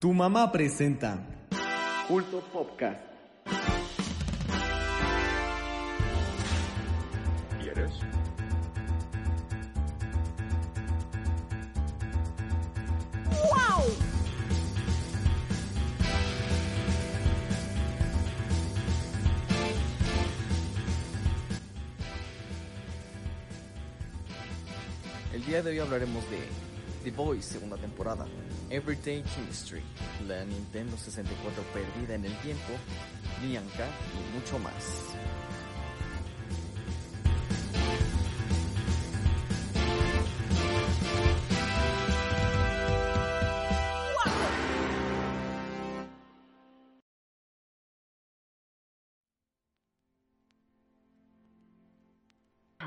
Tu mamá presenta Culto Podcast. ¿Quieres? El día de hoy hablaremos de The Boys segunda temporada, Everyday Chemistry, la Nintendo 64 perdida en el tiempo, Bianca y mucho más.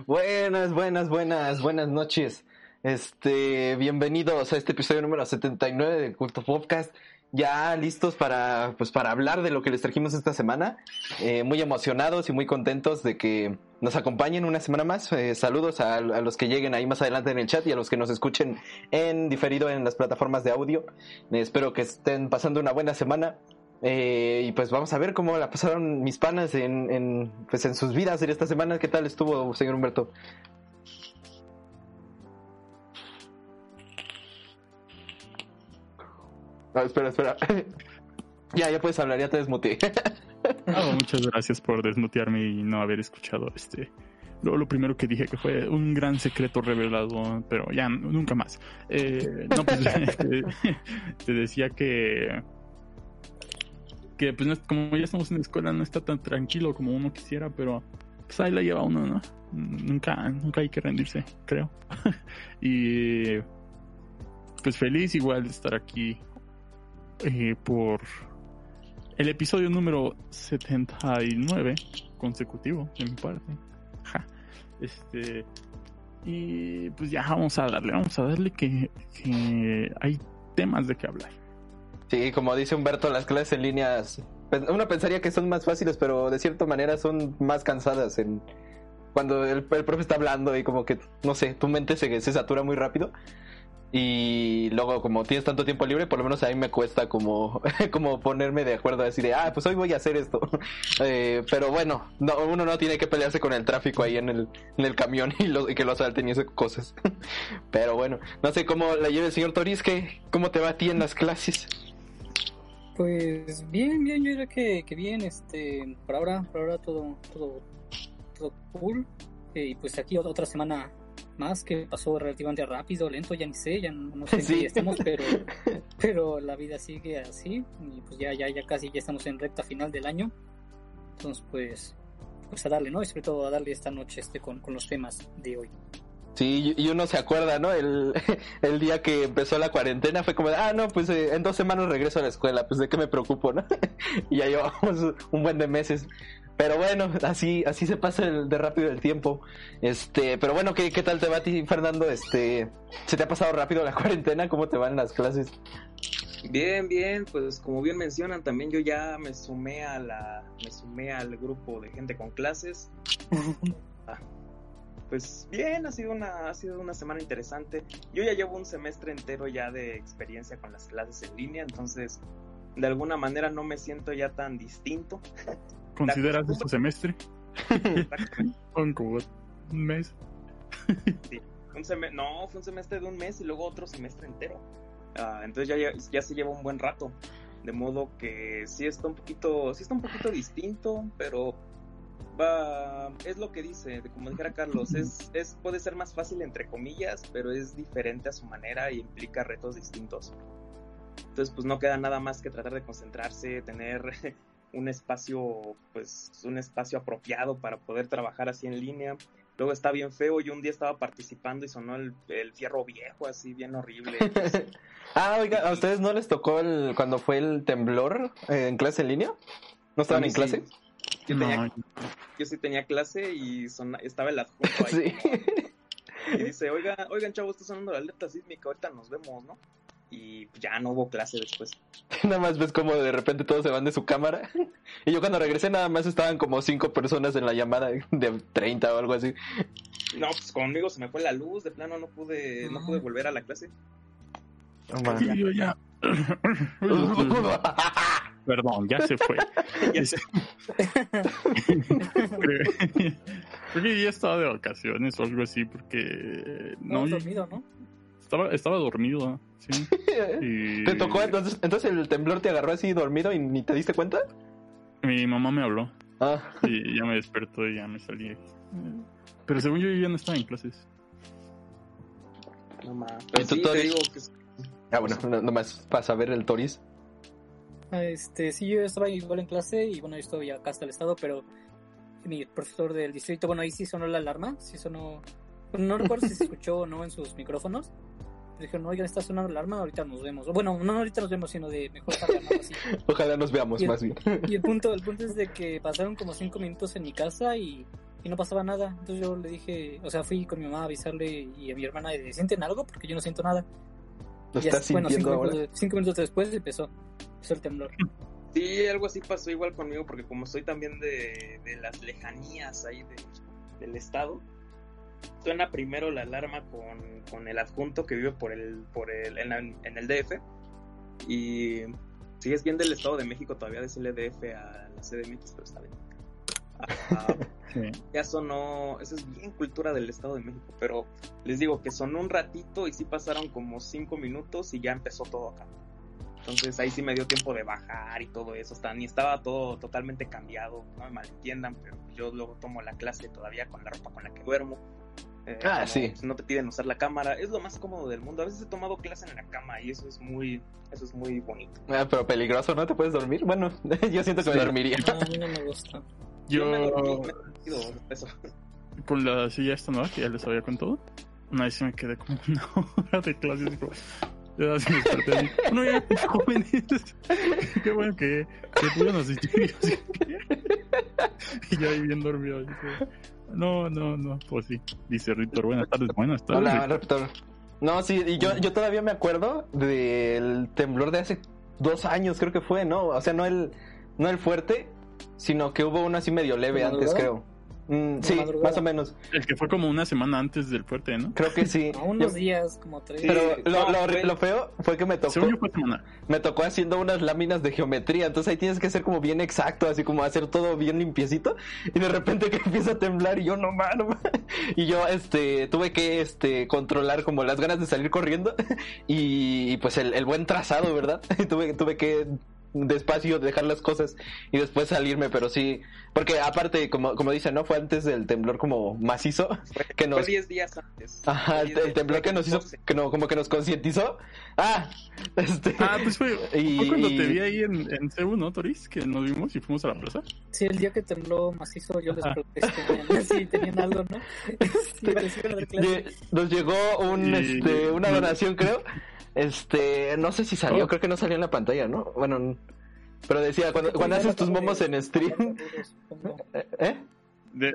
Buenas, buenas, buenas, buenas noches. Este, bienvenidos a este episodio número 79 de Culto Podcast. Ya listos para, pues, para hablar de lo que les trajimos esta semana. Eh, muy emocionados y muy contentos de que nos acompañen una semana más. Eh, saludos a, los que lleguen ahí más adelante en el chat y a los que nos escuchen en diferido en las plataformas de audio. Eh, espero que estén pasando una buena semana. Eh, y pues vamos a ver cómo la pasaron mis panas en, en, pues en sus vidas en esta semana. ¿Qué tal estuvo, señor Humberto? No, espera, espera. ya, ya puedes hablar, ya te desmuteé. Ah, muchas gracias por desmutearme y no haber escuchado este. Lo, lo primero que dije que fue un gran secreto revelado, pero ya nunca más. Eh, no, pues te, te decía que que pues como ya estamos en la escuela no está tan tranquilo como uno quisiera, pero pues ahí la lleva uno, ¿no? Nunca, nunca hay que rendirse, creo. y pues feliz igual de estar aquí eh, por el episodio número 79 consecutivo de mi parte. Ja. Este y pues ya vamos a darle, vamos a darle que, hay temas de qué hablar. Sí, como dice Humberto, las clases en línea, uno pensaría que son más fáciles, pero de cierta manera son más cansadas en cuando el, el profe está hablando y como que, no sé, tu mente se, se, satura muy rápido. Y luego como tienes tanto tiempo libre, por lo menos a mí me cuesta como, como ponerme de acuerdo, decir, de, ah, pues hoy voy a hacer esto. eh, pero bueno, no, uno no tiene que pelearse con el tráfico ahí en el, en el camión y, lo, que lo asalten y esas cosas. pero bueno, no sé cómo la lleva el señor Toris, que, ¿cómo te va a ti en las clases? Pues bien, bien, yo diría que, que bien, este, por ahora, por ahora todo, todo, todo cool. Eh, y pues aquí otra semana más que pasó relativamente rápido, lento, ya ni sé, ya no, no sé Sí. si estamos, pero, pero la vida sigue así. Y pues ya, ya, ya casi ya estamos en recta final del año. Entonces, pues, pues a darle, ¿no? Y sobre todo a darle esta noche este con, con los temas de hoy. Sí, y uno se acuerda, ¿no? El, el día que empezó la cuarentena fue como, de, ah, no, pues eh, en dos semanas regreso a la escuela, pues de qué me preocupo, ¿no? y ya llevamos un buen de meses. Pero bueno, así, así se pasa el, de rápido el tiempo. Este, pero bueno, ¿qué, ¿qué tal te va a ti, Fernando? Este, ¿se te ha pasado rápido la cuarentena? ¿Cómo te van las clases? Bien, bien, pues como bien mencionan, también yo ya me sumé a la, me sumé al grupo de gente con clases. Ah, pues bien, ha sido una, ha sido una semana interesante. Yo ya llevo un semestre entero ya de experiencia con las clases en línea, entonces de alguna manera no me siento ya tan distinto. ¿Consideras este semestre? Son como un mes. Sí, un sem no, fue un semestre de un mes y luego otro semestre entero. Uh, entonces ya, ya, ya se lleva un buen rato. De modo que sí está un poquito, sí está un poquito distinto, pero va, es lo que dice, como dijera Carlos, es, es, puede ser más fácil entre comillas, pero es diferente a su manera y implica retos distintos. Entonces pues no queda nada más que tratar de concentrarse, tener un espacio, pues un espacio apropiado para poder trabajar así en línea. Luego está bien feo, yo un día estaba participando y sonó el, el fierro viejo así bien horrible. ah, oiga, ¿a ustedes no les tocó el, cuando fue el temblor eh, en clase en línea? ¿No estaban en sí. clase? Yo, tenía, no. yo sí tenía clase y son, estaba el adjunto ahí. Sí. Como, y dice, oigan, oigan chavos, está sonando la alerta sísmica, ahorita nos vemos, ¿no? Y ya no hubo clase después. nada más ves como de repente todos se van de su cámara. Y yo cuando regresé nada más estaban como cinco personas en la llamada de 30 o algo así. No, pues conmigo se me fue la luz, de plano no pude, no, pude volver a la clase. Oh, sí, yo ya, Perdón, ya se fue. Ya sé. Creo creo que ya estaba de vacaciones o algo así, porque No, no, dormido, ¿no? Estaba, estaba dormido, sí. Y ¿Te tocó entonces? Entonces el temblor te agarró así dormido y ni te diste cuenta? Mi mamá me habló Ah, y ya me despertó y ya me salí. Pero según yo, yo ya no estaba en clases. No, ¿Y tú sí, que ah bueno, no- nomás para saber el Toris. Ah, Este, sí, yo estaba igual en clase y bueno, yo estoy acá hasta el estado, pero mi profesor del distrito, bueno, ahí sí sonó la alarma, sí sonó, no recuerdo si se escuchó o no en sus micrófonos. Dijeron, oigan, está sonando la alarma, ahorita nos vemos. Bueno, no ahorita nos vemos, sino de mejor así. Ojalá nos veamos Y el- más bien. Y el punto, el punto es de que pasaron como cinco minutos en mi casa y, y no pasaba nada. Entonces yo le dije, o sea, fui con mi mamá a avisarle y a mi hermana, de, ¿sienten algo? Porque yo no siento nada. ¿Lo Y ya- estás bueno, sintiendo cinco ahora? minutos, cinco minutos después empezó, empezó el temblor. Sí, algo así pasó igual conmigo, porque como soy también de, de las lejanías ahí de- del estado, suena primero la alarma con, con el adjunto que vive por el, por el, en, la- en el DF. Y si es bien del Estado de México, todavía decirle DF a la CDMX, pero está bien. Ah, Sí. ya sonó, eso es bien cultura del Estado de México, pero les digo que sonó un ratito y sí pasaron como cinco minutos y ya empezó todo acá. Entonces ahí sí me dio tiempo de bajar y todo eso, hasta ni estaba todo totalmente cambiado, no me malentiendan, pero yo luego tomo la clase todavía con la ropa con la que duermo. Eh, Ah, como, sí. pues, No te piden usar la cámara, es lo más cómodo del mundo. A veces he tomado clase en la cama y eso es muy, eso es muy bonito. Ah, pero peligroso, ¿no te puedes dormir? Bueno, yo siento que me Sí. dormiría. No, a mí no me gusta. Yo me dormí, Yo, me he dormido, eso. con la silla esta nueva que ya les había contado, una vez me quedé como una hora de clases. Ya así me desperté así, Bueno, ya, jóvenes. Qué bueno que, que pudieron asistir. Y yo ahí bien dormido. así No, no, no. Pues sí. Dice Ritor, buenas tardes, buenas tardes. Hola, Raptor. No, sí, y yo, yo todavía me acuerdo del temblor de hace dos años, creo que fue, ¿no? O sea, no el, no el fuerte, sino que hubo uno así medio leve ¿De antes, creo. Mm, ¿De sí, madrugada? más o menos. El que fue como una semana antes del fuerte, ¿no? Creo que sí. A unos Yo- días, como tres. Sí. pero lo, no, lo- lo feo fue que me tocó, Según yo fue semana. me tocó haciendo unas láminas de geometría, entonces ahí tienes que ser como bien exacto, así como hacer todo bien limpiecito, y de repente que empieza a temblar y yo no mano, y yo este tuve que este controlar como las ganas de salir corriendo y, pues el, el buen trazado, ¿verdad? tuve, tuve que despacio dejar las cosas y después salirme, pero sí, porque aparte, como, como dicen, ¿no? Fue antes del temblor como macizo, Fue, que fue nos... 10 días antes. Ajá, Fue el, 10 el días- temblor fue que nos hizo, 14. que no, como que nos concientizó. Ah, este... Ah, pues fue, Y- fue cuando te vi ahí en, en Cebu, ¿no, Toris? Que nos vimos y fuimos a la plaza. Sí, el día que tembló macizo, yo les pregunté si tenían, algo, ¿no? Sí, Nos llegó un, Y- este, una y- donación, creo. Este, no sé si salió, Oh. creo que no salió en la pantalla, ¿no? Bueno, pero decía, cuando, cuando haces tus momos en stream, ¿eh? De-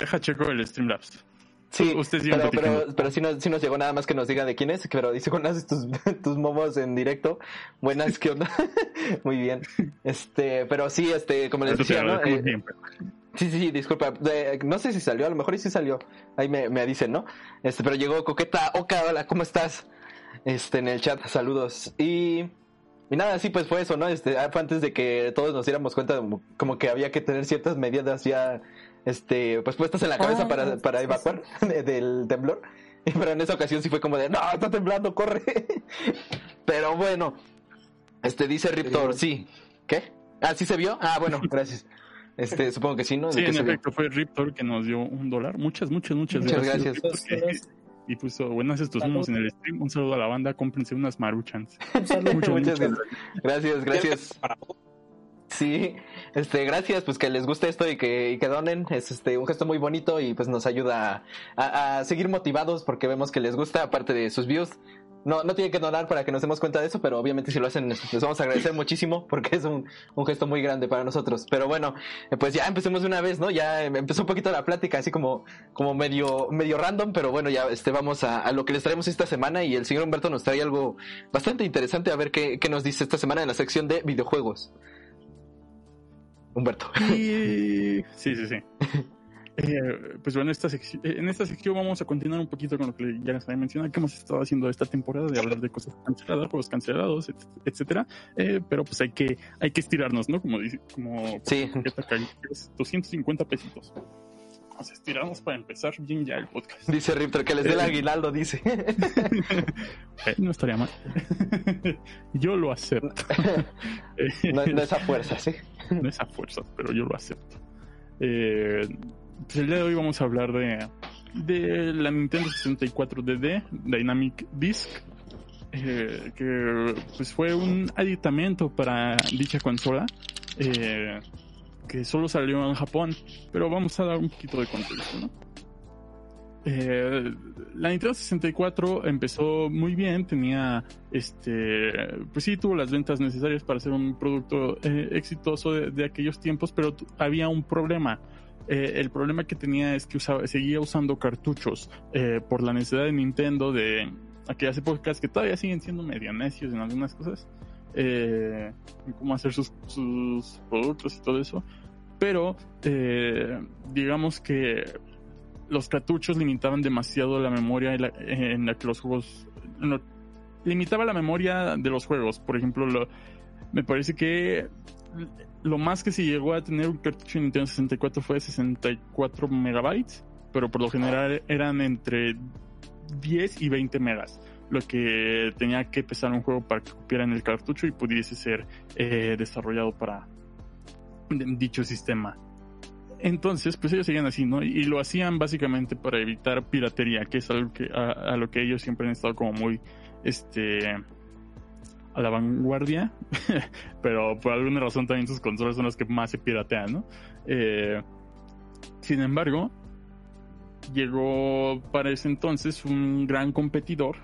deja checo el Streamlabs. Sí, Ustedes sigan pero, pero, pero sí, nos, sí nos llegó nada más que nos diga de quién es, pero dice cuando haces tus, tus momos en directo, buenas, ¿qué onda? Muy bien. Este, pero sí, este, como les decía, ¿no? Eh. Sí, sí, sí, disculpa. De- no sé si salió, a lo mejor sí salió. Ahí me, me dicen, ¿no? Este, pero llegó Coqueta. Oka, hola, ¿cómo estás? Este, en el chat, saludos. Y, y nada, sí, pues fue eso, ¿no? Este, ah, fue antes de que todos nos diéramos cuenta de como que había que tener ciertas medidas ya, este, pues puestas en la cabeza Ah, para, para sí, evacuar de- del temblor. Pero en esa ocasión sí fue como de, no, está temblando, corre. Pero bueno, este, dice Riptor, sí. ¿Qué? Ah, ¿sí se vio? Ah, bueno, gracias. Este, supongo que sí, ¿no? ¿De Sí, en vio? efecto, fue Riptor que nos dio un dólar. Muchas, muchas, muchas, Muchas gracias. Y puso buenas estos humos en el stream. Un saludo a la banda. Cómprense unas maruchans. un saludo. Muchas, Muchas muchas gracias, gracias. Sí, este, gracias, pues que les guste esto y que, y que donen, es este un gesto muy bonito y pues nos ayuda a, a seguir motivados porque vemos que les gusta, aparte de sus views. No, no tienen que donar para que nos demos cuenta de eso, pero obviamente si lo hacen, les vamos a agradecer muchísimo porque es un, un gesto muy grande para nosotros. Pero bueno, eh, pues ya empecemos de una vez, ¿no? Ya em- empezó un poquito la plática, así como, como medio, medio random, pero bueno, ya este, vamos a, a lo que les traemos esta semana y el señor Humberto nos trae algo bastante interesante a ver qué, qué nos dice esta semana en la sección de videojuegos. Humberto. Sí, sí, sí. Eh, pues bueno, esta eh, en esta sección vamos a continuar un poquito con lo que ya les había mencionado, que hemos estado haciendo esta temporada, de hablar de cosas canceladas, juegos cancelados, et- etcétera. Eh, pero pues hay que, hay que estirarnos, ¿no? Como dice, como Sí. es 250 pesitos. Vamos a estirarnos para empezar bien ya el podcast. Dice Riptor que les dé el aguinaldo, dice. Eh, no estaría mal. yo lo acepto. Eh, No, no es a fuerza, sí. no es a fuerza, pero yo lo acepto. Eh, pues el día de hoy vamos a hablar de, de la Nintendo 64 DD Dynamic Disc, eh, que pues fue un aditamento para dicha consola, eh, que solo salió en Japón, pero vamos a dar un poquito de contexto, ¿no? Eh, la Nintendo 64 empezó muy bien, tenía este, pues sí, tuvo las ventas necesarias para ser un producto exitoso de, aquellos tiempos, pero había un problema. Eh, el problema que tenía es que usaba, seguía usando cartuchos eh, por la necesidad de Nintendo de aquellas épocas que todavía siguen siendo medio necios en algunas cosas, eh, cómo hacer sus, sus productos y todo eso. Pero eh, digamos que los cartuchos limitaban demasiado la memoria en la, que los juegos... limitaba la memoria de los juegos. Por ejemplo, lo- me parece que lo más que se llegó a tener un cartucho de Nintendo 64 fue 64 megabytes, pero por lo general eran entre 10 y 20 megas, lo que tenía que pesar un juego para que cupiera en el cartucho y pudiese ser eh, desarrollado para dicho sistema. Entonces, pues ellos seguían así, ¿no? Y lo hacían básicamente para evitar piratería, que es algo que a, a lo que ellos siempre han estado como muy, este, a la vanguardia, pero por alguna razón también sus consolas son las que más se piratean, ¿no? Eh, sin embargo, llegó para ese entonces un gran competidor,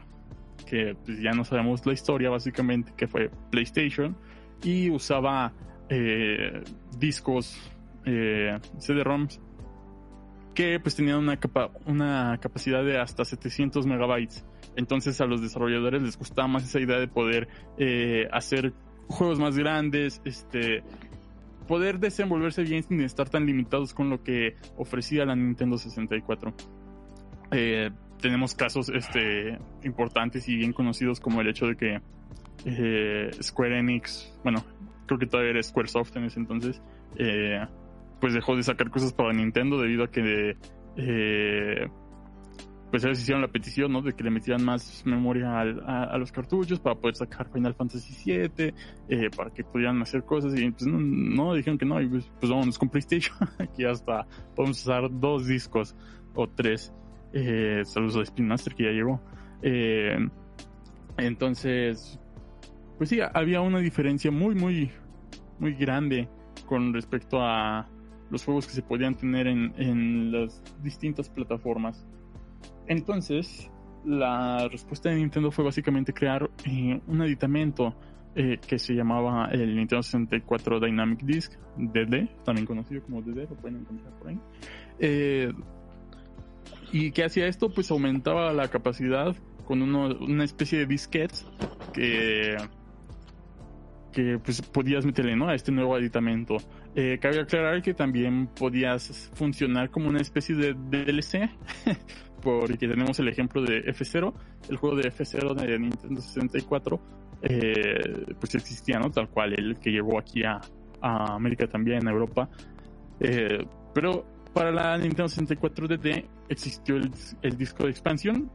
que pues, ya no sabemos la historia básicamente, que fue PlayStation, y usaba eh, discos eh, CD-ROMs que pues tenían una, capa una capacidad de hasta 700 megabytes. Entonces a los desarrolladores les gustaba más esa idea de poder eh, hacer juegos más grandes, este, poder desenvolverse bien sin estar tan limitados con lo que ofrecía la Nintendo 64. Eh, tenemos casos este, importantes y bien conocidos como el hecho de que eh, Square Enix, bueno, creo que todavía era Squaresoft en ese entonces, eh, pues dejó de sacar cosas para Nintendo debido a que eh, pues ellos hicieron la petición, ¿no? De que le metieran más memoria al- a, los cartuchos para poder sacar Final Fantasy VII, eh, para que pudieran hacer cosas y pues no, no, dijeron que no, y pues, pues vámonos con PlayStation, aquí hasta podemos usar dos discos o tres. Eh, saludos a Spin Master que ya llegó. Eh, entonces, pues sí, había una diferencia muy, muy, muy grande con respecto a los juegos que se podían tener en, en las distintas plataformas. Entonces, la respuesta de Nintendo fue básicamente crear eh, un aditamento eh, que se llamaba el Nintendo 64 Dynamic Disc, DD, también conocido como DD, lo pueden encontrar por ahí. Eh, ¿Y qué hacía esto? Pues aumentaba la capacidad con una especie de disquetes que que pues podías meterle ¿no? a este nuevo aditamento. Cabe aclarar que también podías funcionar como una especie de DLC, porque tenemos el ejemplo de F0, el juego de F0 de Nintendo 64, eh, pues existía, ¿no? Tal cual, el que llegó aquí a, a América también, a Europa. Eh, pero para la Nintendo 64 DD existió el, disco de expansión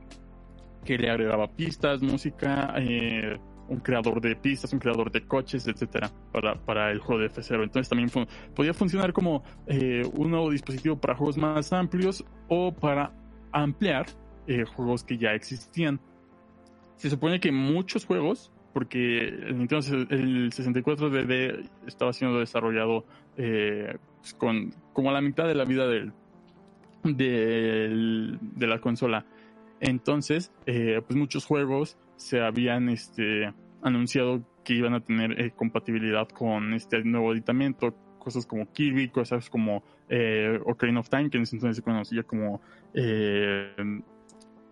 que le agregaba pistas, música, eh, un creador de pistas, un creador de coches, etcétera, para, para el juego de F0. Entonces también podía funcionar como eh, un nuevo dispositivo para juegos más amplios o para ampliar eh, juegos que ya existían. Se supone que muchos juegos, porque el el 64 DD estaba siendo desarrollado eh, pues, con como a la mitad de la vida del, de la consola. Entonces, eh, pues muchos juegos se habían este, anunciado que iban a tener compatibilidad con este nuevo aditamento, cosas como Kirby, cosas como eh, Ocarina of Time, que en ese entonces se conocía como eh,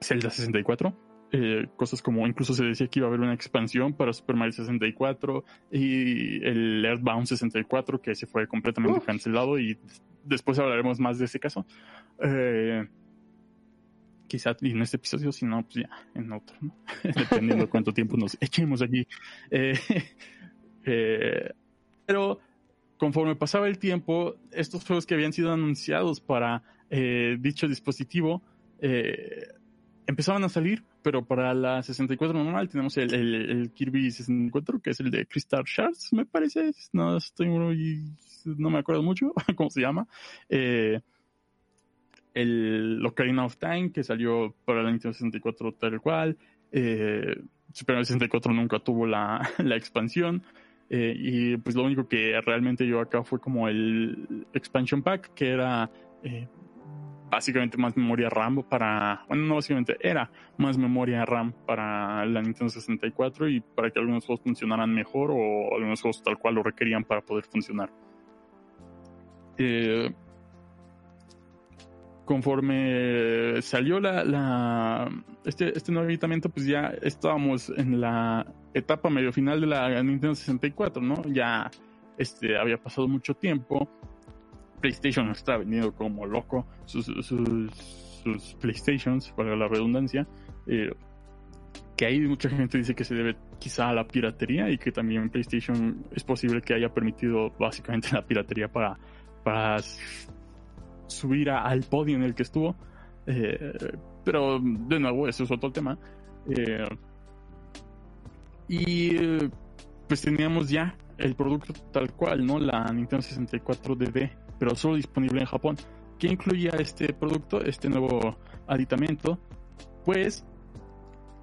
Zelda 64, eh, cosas como incluso se decía que iba a haber una expansión para Super Mario 64 y el Earthbound 64 que se fue completamente cancelado y después hablaremos más de ese caso. Eh, quizá en este episodio, si no, pues ya en otro, ¿no? dependiendo de cuánto tiempo nos echemos allí. Eh, eh, pero conforme pasaba el tiempo, estos juegos que habían sido anunciados para eh, dicho dispositivo empezaban a salir, pero para la 64 normal tenemos el, Kirby 64, que es el de Crystal Shards, me parece, no estoy muy, no me acuerdo mucho cómo se llama. Eh, el Ocarina of Time, que salió para la Nintendo 64 tal cual. Eh, Super Mario 64 nunca tuvo la expansión. Eh, y pues lo único que realmente yo acá fue como el expansion pack, que era eh, básicamente más memoria RAM para, bueno, no básicamente, era más memoria RAM para la Nintendo 64 y para que algunos juegos funcionaran mejor o algunos juegos tal cual lo requerían para poder funcionar. Eh, conforme salió la, este, este nuevo aditamento, pues ya estábamos en la etapa medio final de la Nintendo 64, ¿no? Ya este, había pasado mucho tiempo. PlayStation estaba vendiendo como loco sus, sus, PlayStations, para la redundancia. Eh, que ahí mucha gente dice que se debe quizá a la piratería y que también PlayStation es posible que haya permitido básicamente la piratería para, para subir al podio en el que estuvo. Eh, pero de nuevo, eso es otro tema. Eh, y pues teníamos ya el producto tal cual, ¿no? La Nintendo 64 DD, pero solo disponible en Japón. ¿Qué incluía este producto, este nuevo aditamento? Pues,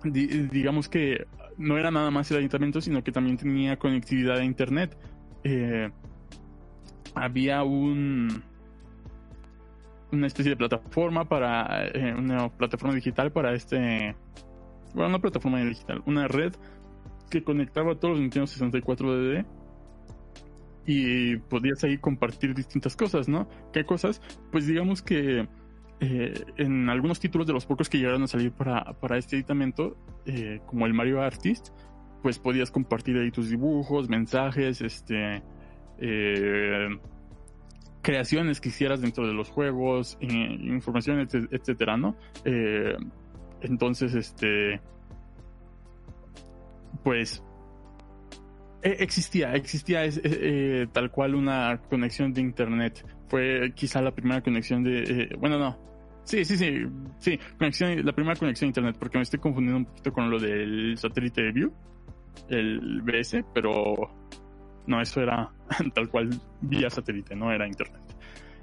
digamos que no era nada más el aditamento, sino que también tenía conectividad a Internet. Eh, había un una especie de plataforma para eh, una plataforma digital para este bueno una plataforma digital una red que conectaba a todos los Nintendo 64 DD y podías ahí compartir distintas cosas no qué cosas pues digamos que eh, en algunos títulos de los pocos que llegaron a salir para, para este editamento eh, como el Mario Artist pues podías compartir ahí tus dibujos mensajes este creaciones que hicieras dentro de los juegos, información, etcétera, ¿no? Eh, entonces, este, pues, e, existía, existía eh, tal cual una conexión de internet. Fue quizá la primera conexión de, bueno, no, sí, sí, sí, sí, conexión, la primera conexión de internet, porque me estoy confundiendo un poquito con lo del satélite de View, el BS, pero no, eso era tal cual vía satélite, no era internet.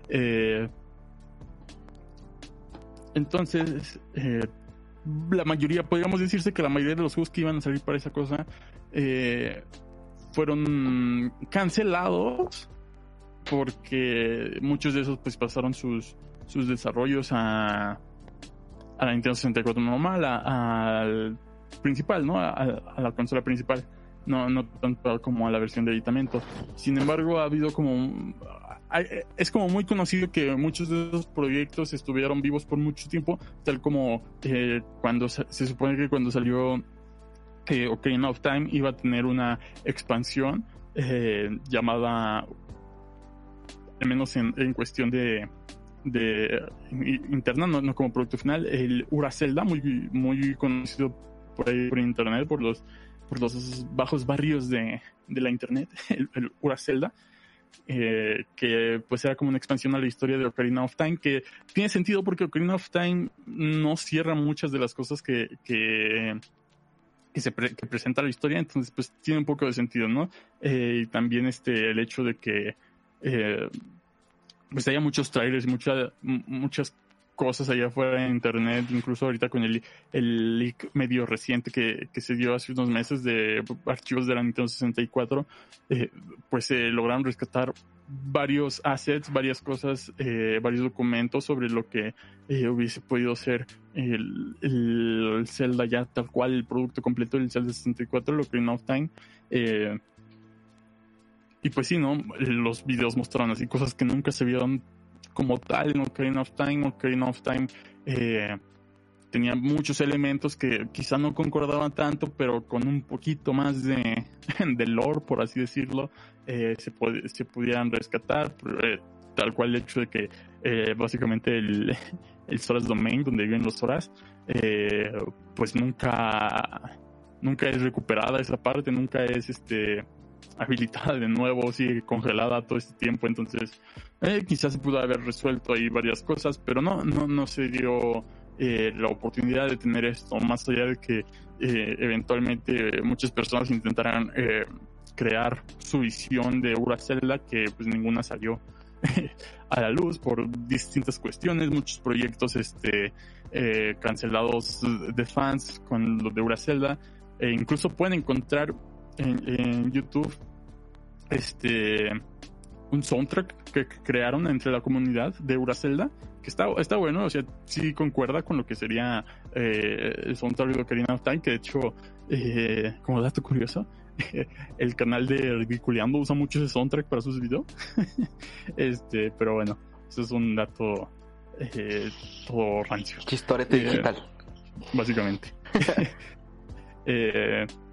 Eh, entonces, eh, la mayoría, podríamos decirse que la mayoría de los juegos que iban a salir para esa cosa eh, fueron cancelados porque muchos de esos pues pasaron sus, sus desarrollos a, a la Nintendo 64 normal, al principal, ¿no? a la consola principal no, no tanto como a la versión de editamento. Sin embargo, ha habido como... Es como muy conocido que muchos de esos proyectos estuvieron vivos por mucho tiempo, tal como eh, cuando se, supone que cuando salió eh, Ocarina of Time iba a tener una expansión eh, llamada, al menos en, en cuestión de, de interna, no, como producto final, el Ura Zelda, muy, muy conocido por ahí por internet, por los por los bajos barrios de, de la internet, el, el Ura Zelda, eh, que pues era como una expansión a la historia de Ocarina of Time, que tiene sentido porque Ocarina of Time no cierra muchas de las cosas que, que, que se que presenta la historia, entonces pues tiene un poco de sentido, ¿no? Eh, y también este, el hecho de que eh, pues haya muchos trailers, mucha, muchas cosas allá afuera en internet, incluso ahorita con el, el leak medio reciente que, que, se dio hace unos meses de archivos de la Nintendo 64, eh, pues se lograron rescatar varios assets, varias cosas, eh, varios documentos sobre lo que eh, hubiese podido ser el, el, Zelda ya tal cual, el producto completo del Zelda 64, lo Green of Time. y pues sí, ¿no? Los videos mostraron así cosas que nunca se vieron como tal en Ocarina of Time. Ocarina of Time, eh, tenía muchos elementos que quizá no concordaban tanto, pero con un poquito más de, de lore, por así decirlo, eh, se, se pudieran rescatar. Eh, tal cual el hecho de que básicamente el, el Soras Domain, donde viven los Soras, pues nunca, nunca es recuperada esa parte, nunca es este habilitada de nuevo, sigue congelada todo este tiempo, entonces quizás se pudo haber resuelto ahí varias cosas, pero no, no, no se dio eh, la oportunidad de tener esto, más allá de que eh, eventualmente muchas personas intentaran eh, crear su visión de Uracela, que pues ninguna salió a la luz por distintas cuestiones, muchos proyectos este, cancelados de fans con lo de Uracela, e incluso pueden encontrar en, en YouTube este un soundtrack que crearon entre la comunidad de Uracelda, que está, está bueno, o sea, sí concuerda con lo que sería eh, el soundtrack de Ocarina of Time, que de hecho, eh, como dato curioso, el canal de Ridiculeando usa mucho ese soundtrack para sus videos. este, pero bueno, eso es un dato eh, todo rancio. Chistorete eh, digital. Básicamente.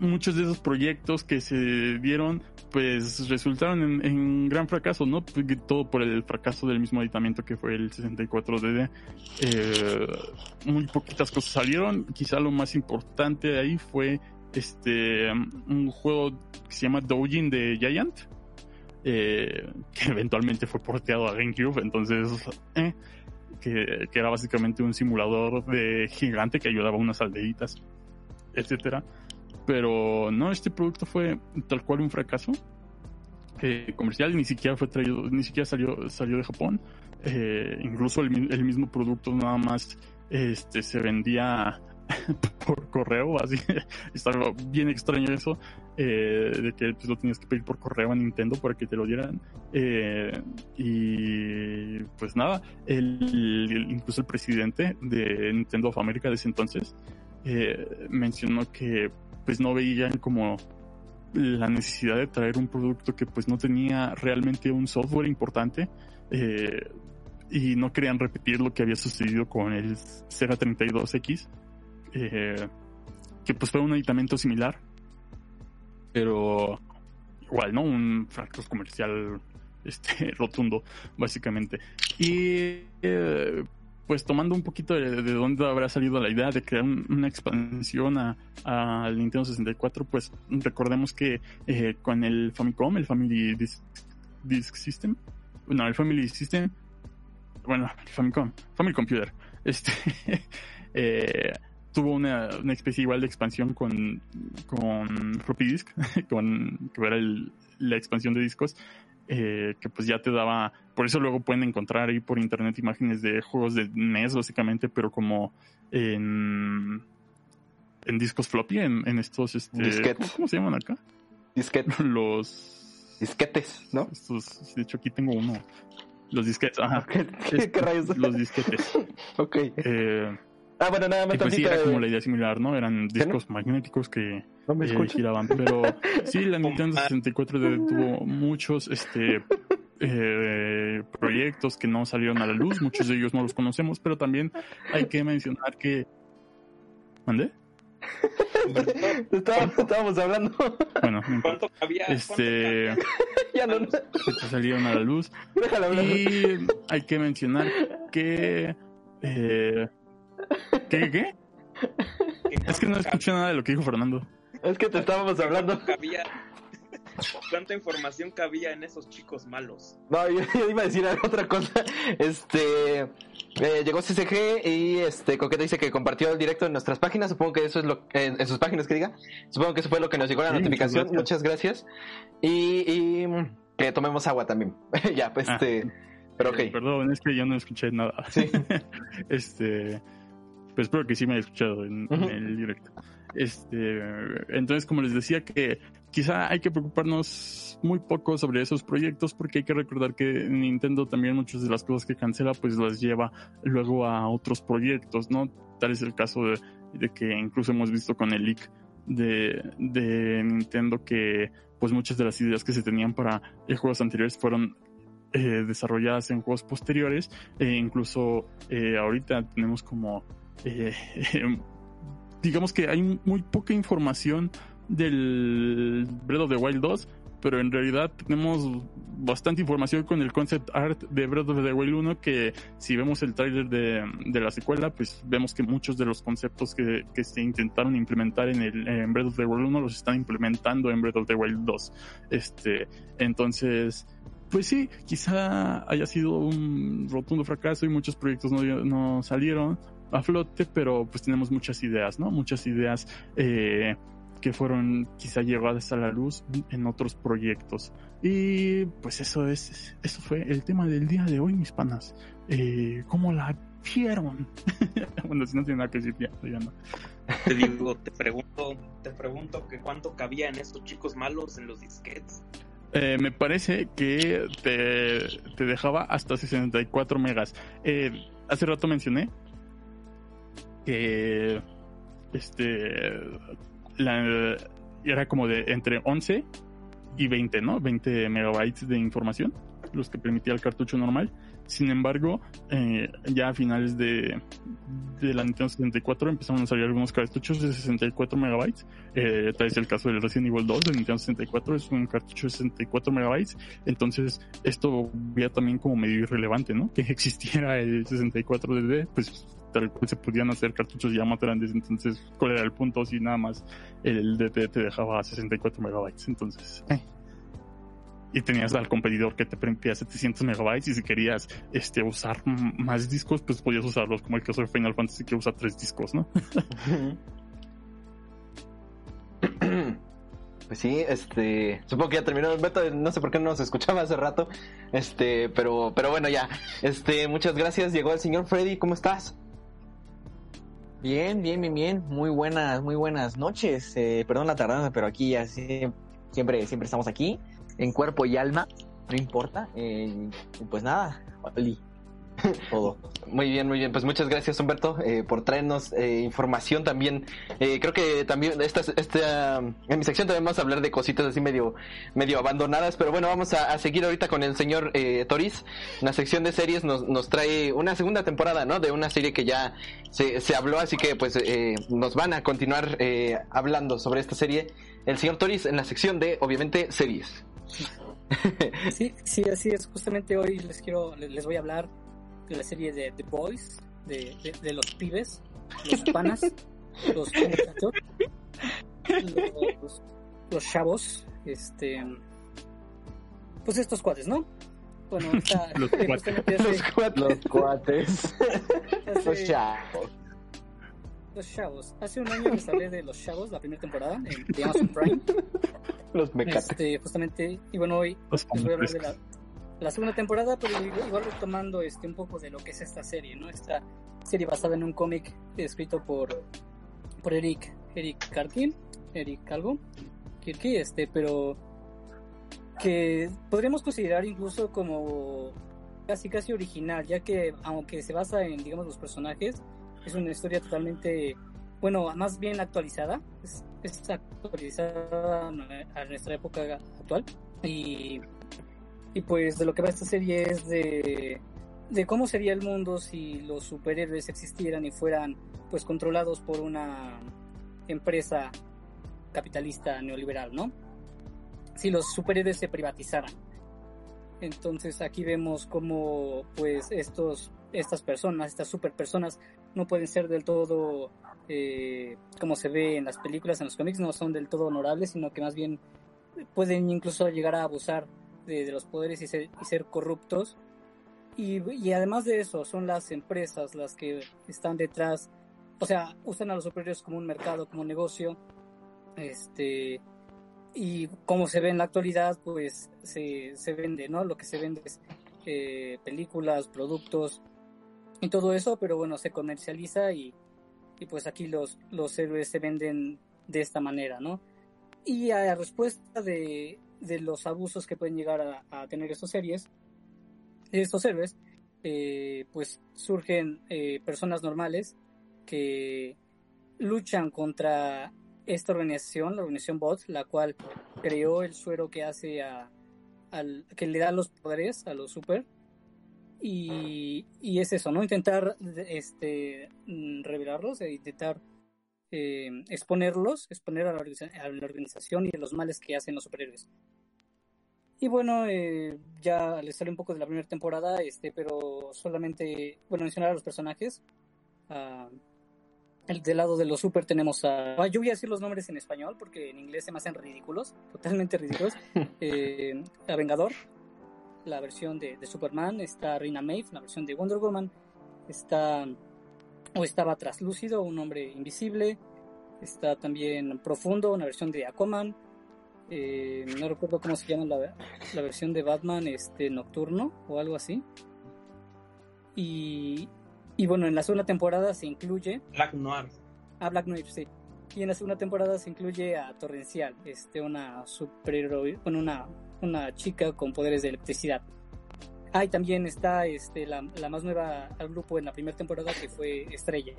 muchos de esos proyectos que se dieron pues resultaron en, gran fracaso, ¿no? Todo por el fracaso del mismo aditamiento que fue el 64DD. Eh, muy poquitas cosas salieron. Quizá lo más importante de ahí fue este un juego que se llama Doujin de Giant, eh, que eventualmente fue porteado a GameCube, entonces eh, que, que, era básicamente un simulador de gigante que ayudaba a unas aldeitas, etcétera. Pero no, este producto fue tal cual un fracaso eh, comercial, ni siquiera fue traído, ni siquiera salió, salió de Japón. Eh, incluso el, mismo producto nada más este, se vendía por correo, así estaba bien extraño eso, eh, de que pues, lo tenías que pedir por correo a Nintendo para que te lo dieran. Eh, y pues nada, el, incluso el presidente de Nintendo of America de ese entonces eh, mencionó que pues no veían como la necesidad de traer un producto que pues no tenía realmente un software importante eh, y no querían repetir lo que había sucedido con el Sera 32X eh, que pues fue un aditamento similar pero igual no un fracaso comercial este rotundo básicamente. Y eh, pues tomando un poquito de, dónde habrá salido la idea de crear una expansión al Nintendo 64, pues recordemos que eh, con el Famicom, el Family Disk, System, no, el Family System, bueno, el Famicom, Family Computer, este, eh, tuvo una, especie igual de expansión con, con Floppy Disk, con, que era la expansión de discos, eh, que pues ya te daba, por eso luego pueden encontrar ahí por internet imágenes de juegos de NES básicamente, pero como en, en discos floppy, en, estos, este, ¿cómo, se llaman acá? Disquetes. Los disquetes, ¿no? Estos, de hecho aquí tengo uno. Los disquetes, ajá. ¿Qué, rayos? Los disquetes. ok. Eh, Ah, bueno, nada más. pues sí, era como la idea similar, ¿no? Eran discos magnéticos que ¿No me eh, giraban. Pero sí, la Nintendo 64 tuvo muchos este, eh, proyectos que no salieron a la luz. Muchos de ellos no los conocemos, pero también hay que mencionar que. ¿Mande? estábamos, estábamos hablando. Bueno, ¿cuánto había? Este. ya no. salieron a la luz. Déjalo hablar. Y hay que mencionar que. Eh, ¿Qué, qué? Es que no escuché nada de lo que dijo Fernando. Es que te estábamos hablando. ¿Cuánta información cabía en esos chicos malos? No, yo, iba a decir otra cosa. Este. Eh, llegó CCG y este Coqueta dice que compartió el directo en nuestras páginas. Supongo que eso es lo en, sus páginas que diga. Supongo que eso fue lo que nos llegó la notificación. Muchas gracias. Y, que tomemos agua también. ya, pues ah. este. Pero ok. Perdón, es que yo no escuché nada. Sí. este. Pues espero que sí me haya escuchado en, el directo. Este, entonces, como les decía, que quizá hay que preocuparnos muy poco sobre esos proyectos porque hay que recordar que Nintendo también muchas de las cosas que cancela pues las lleva luego a otros proyectos, ¿no? Tal es el caso de, de que incluso hemos visto con el leak de, de Nintendo que pues muchas de las ideas que se tenían para juegos anteriores fueron eh, desarrolladas en juegos posteriores. E incluso eh, ahorita tenemos como, eh, digamos que hay muy poca información del Breath of the Wild 2, pero en realidad tenemos bastante información con el concept art de Breath of the Wild 1 que si vemos el tráiler de, la secuela, pues vemos que muchos de los conceptos que, que se intentaron implementar en, el, en Breath of the Wild 1 los están implementando en Breath of the Wild 2. Este, entonces, pues sí, quizá haya sido un rotundo fracaso y muchos proyectos no salieron a flote, pero pues tenemos muchas ideas, ¿no? Muchas ideas eh, que fueron quizá llevadas a la luz en otros proyectos. Y pues eso es, eso fue el tema del día de hoy, mis panas. Eh, ¿Cómo la vieron? bueno, si no tiene nada que decir, ya, ya no. Te digo, te pregunto, te pregunto que cuánto cabía en estos chicos malos en los disquets. Eh, me parece que te, te, dejaba hasta 64 megas. Eh, hace rato mencioné que este la, era como de entre 11 y 20, ¿no? 20 megabytes de información, los que permitía el cartucho normal. Sin embargo, eh, ya a finales de, de la Nintendo 64 empezaron a salir algunos cartuchos de 64 megabytes. Eh, tal es el caso del Resident Evil 2 de Nintendo 64, es un cartucho de 64 megabytes. Entonces, esto veía también como medio irrelevante, ¿no? Que existiera el 64DD, pues tal cual se podían hacer cartuchos ya más grandes. Entonces, ¿cuál era el punto si nada más el DD te dejaba 64 megabytes? Entonces, eh. Y tenías al competidor que te permitía 700 megabytes y si querías este usar más discos pues podías usarlos como el caso de Final Fantasy que usa tres discos no pues sí este supongo que ya terminó. El beta no sé por qué no nos escuchaba hace rato este pero pero bueno ya. Este muchas gracias. Llegó el señor Freddy cómo estás Bien, bien, bien, bien. Muy buenas, muy buenas noches. Eh, perdón la tardanza, pero aquí ya siempre, siempre estamos aquí en cuerpo y alma, no importa. Eh, pues nada, Oli, todo. Muy bien, muy bien. Pues muchas gracias, Humberto, eh, por traernos eh, información también. Eh, creo que también esta, esta, en mi sección también vamos a hablar de cositas así medio, medio abandonadas, pero bueno, vamos a, a seguir ahorita con el señor eh, Toris. En la sección de series nos, nos trae una segunda temporada, ¿no? De una serie que ya se, se habló, así que pues eh, nos van a continuar eh, hablando sobre esta serie. El señor Toris en la sección de, obviamente, series. Sí, sí, así es. Justamente hoy les quiero, les voy a hablar de la serie de The Boys, de, de, de los pibes, los panas, los los, los, chavos, este, pues estos cuates, ¿no? Bueno, está, los cuates, los cuates, los, cuates. Hace, los chavos. Los chavos. Hace un año les hablé de los chavos, la primera temporada, en, de Amazon Prime. Los mecates. Este, justamente, y bueno, hoy les voy a hablar de la, la segunda temporada, pero igual retomando este un poco de lo que es esta serie, ¿no? Esta serie basada en un cómic escrito por por Eric Eric Carkin, Eric algo, Kirky, este, pero que podríamos considerar incluso como casi casi original, ya que aunque se basa en digamos los personajes, es una historia totalmente bueno, más bien actualizada, es, es actualizada a nuestra época actual y y pues de lo que va esta serie es de, de cómo sería el mundo si los superhéroes existieran y fueran pues controlados por una empresa capitalista neoliberal, ¿no? Si los superhéroes se privatizaran. Entonces aquí vemos cómo pues estos estas personas, estas superpersonas no pueden ser del todo eh, como se ve en las películas, en los cómics, no son del todo honorables, sino que más bien pueden incluso llegar a abusar de, los poderes y ser, corruptos. Y, además de eso, son las empresas las que están detrás, o sea, usan a los superiores como un mercado, como un negocio, este, y como se ve en la actualidad, pues se, se vende, ¿no? Lo que se vende es eh, películas, productos y todo eso, pero bueno, se comercializa y, y pues aquí los, los héroes se venden de esta manera, ¿no? Y a respuesta de, de los abusos que pueden llegar a, tener estos series, estos héroes, eh, pues surgen eh, personas normales que luchan contra esta organización, la organización BOT, la cual creó el suero que hace a, al, que le da los poderes a los super. Y, y es eso, ¿no? Intentar este, mm, revelarlos e intentar eh, exponerlos, exponer a la, a la organización y a los males que hacen los superhéroes. Y bueno, eh, ya les sale un poco de la primera temporada, este, pero solamente, bueno, mencionar a los personajes. Ah, el del lado de los super tenemos a... ah, Yo voy a decir los nombres en español porque en inglés se me hacen ridículos, totalmente ridículos. Eh, a Vengador, la versión de, de Superman, está Rina Maeve, la versión de Wonder Woman, está... O estaba Traslúcido, un hombre invisible, está también Profundo, una versión de Aquaman, eh, no recuerdo cómo se llama la, la versión de Batman, este Nocturno o algo así. Y, y bueno, en la segunda temporada se incluye Black Noir. a Black Knight, sí. Y en la segunda temporada se incluye a Torrencial, este, una superhéroe, bueno, una, una chica con poderes de electricidad. Ah, y también está este, la, la más nueva al grupo en la primera temporada que fue Estrella.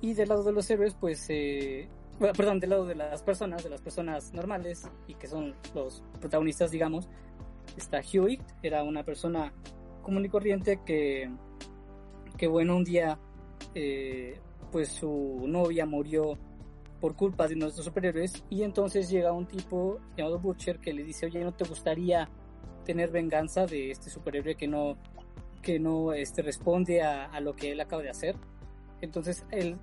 Y del lado de los héroes, pues, eh, perdón, del lado de las personas, de las personas normales y que son los protagonistas, digamos, está Hewitt, era una persona común y corriente que, que bueno, un día eh, pues su novia murió por culpa de nuestros superhéroes y entonces llega un tipo llamado Butcher que le dice, oye, ¿no te gustaría tener venganza de este superhéroe que no, que no este, responde a, a lo que él acaba de hacer? Entonces él,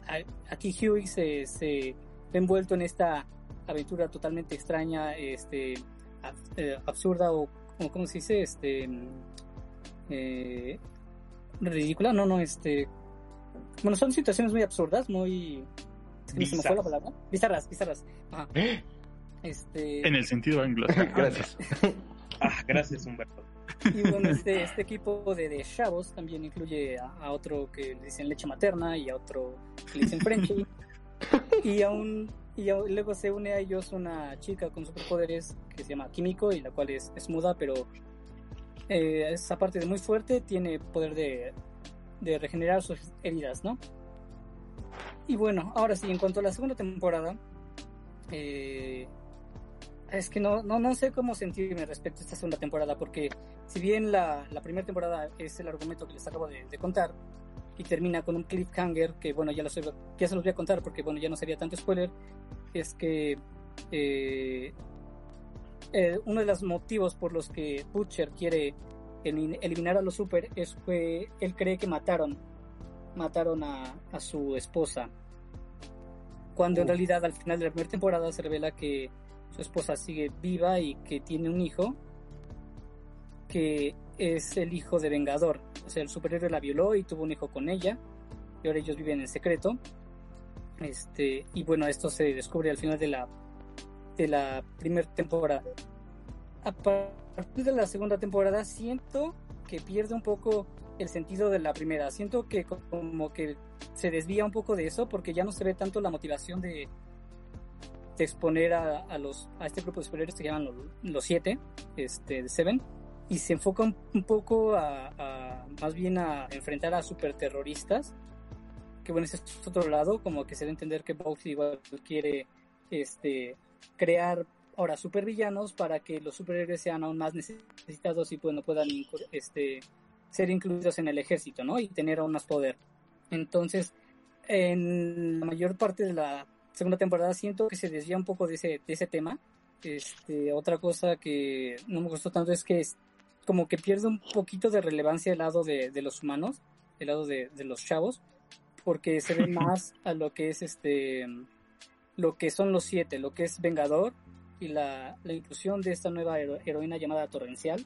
aquí Huey se, se envuelto en esta aventura totalmente extraña, este, ab- eh, absurda o, o ¿cómo se dice? Este, eh, ridícula, no, no, este, bueno, son situaciones muy absurdas, muy, es que no se me fue la Bizarras. palabra, bizarras, bizarras, ajá. Este, En el sentido anglosajón. Gracias. Ah, gracias, Humberto. Y bueno, este, este equipo de, de chavos también incluye a, a otro que le dicen leche materna y a otro que le dicen Frenchy. y, a un, y luego se une a ellos una chica con superpoderes que se llama Químico y la cual es, es muda, pero eh, es aparte de muy fuerte, tiene poder de, de regenerar sus heridas, ¿no? Y bueno, ahora sí, en cuanto a la segunda temporada, eh, es que no, no, no sé cómo sentirme respecto a esta segunda temporada, porque si bien la, la primera temporada es el argumento que les acabo de, de contar y termina con un cliffhanger que, bueno, ya, los, ya se los voy a contar porque, bueno, ya no sería tanto spoiler, es que eh, eh, uno de los motivos por los que Butcher quiere elim- eliminar a los super es que él cree que mataron, mataron a, a su esposa. Cuando en realidad al final de la primera temporada se revela que su esposa sigue viva y que tiene un hijo que es el hijo de Vengador. O sea, el superhéroe la violó y tuvo un hijo con ella. Y ahora ellos viven en secreto. Este, y bueno, esto se descubre al final de la de la primera temporada. A partir de la segunda temporada siento que pierde un poco el sentido de la primera. Siento que co- como que se desvía un poco de eso porque ya no se ve tanto la motivación de, de exponer a, a los a este grupo de superhéroes que llaman los, los siete, este, de Seven, y se enfoca un, poco a, a- más bien a enfrentar a superterroristas, que bueno, ese es otro lado, como que se da a entender que Bugsy igual quiere este crear ahora supervillanos para que los superhéroes sean aún más necesitados y bueno, puedan este, ser incluidos en el ejército, ¿no? Y tener aún más poder. Entonces, en la mayor parte de la segunda temporada siento que se desvía un poco de ese, de ese tema. Este, otra cosa que no me gustó tanto es que como que pierde un poquito de relevancia el lado de, de los humanos, el lado de, de los chavos, porque se ve más a lo que es este lo que son los siete, lo que es Vengador y la, la inclusión de esta nueva hero- heroína llamada Torrencial,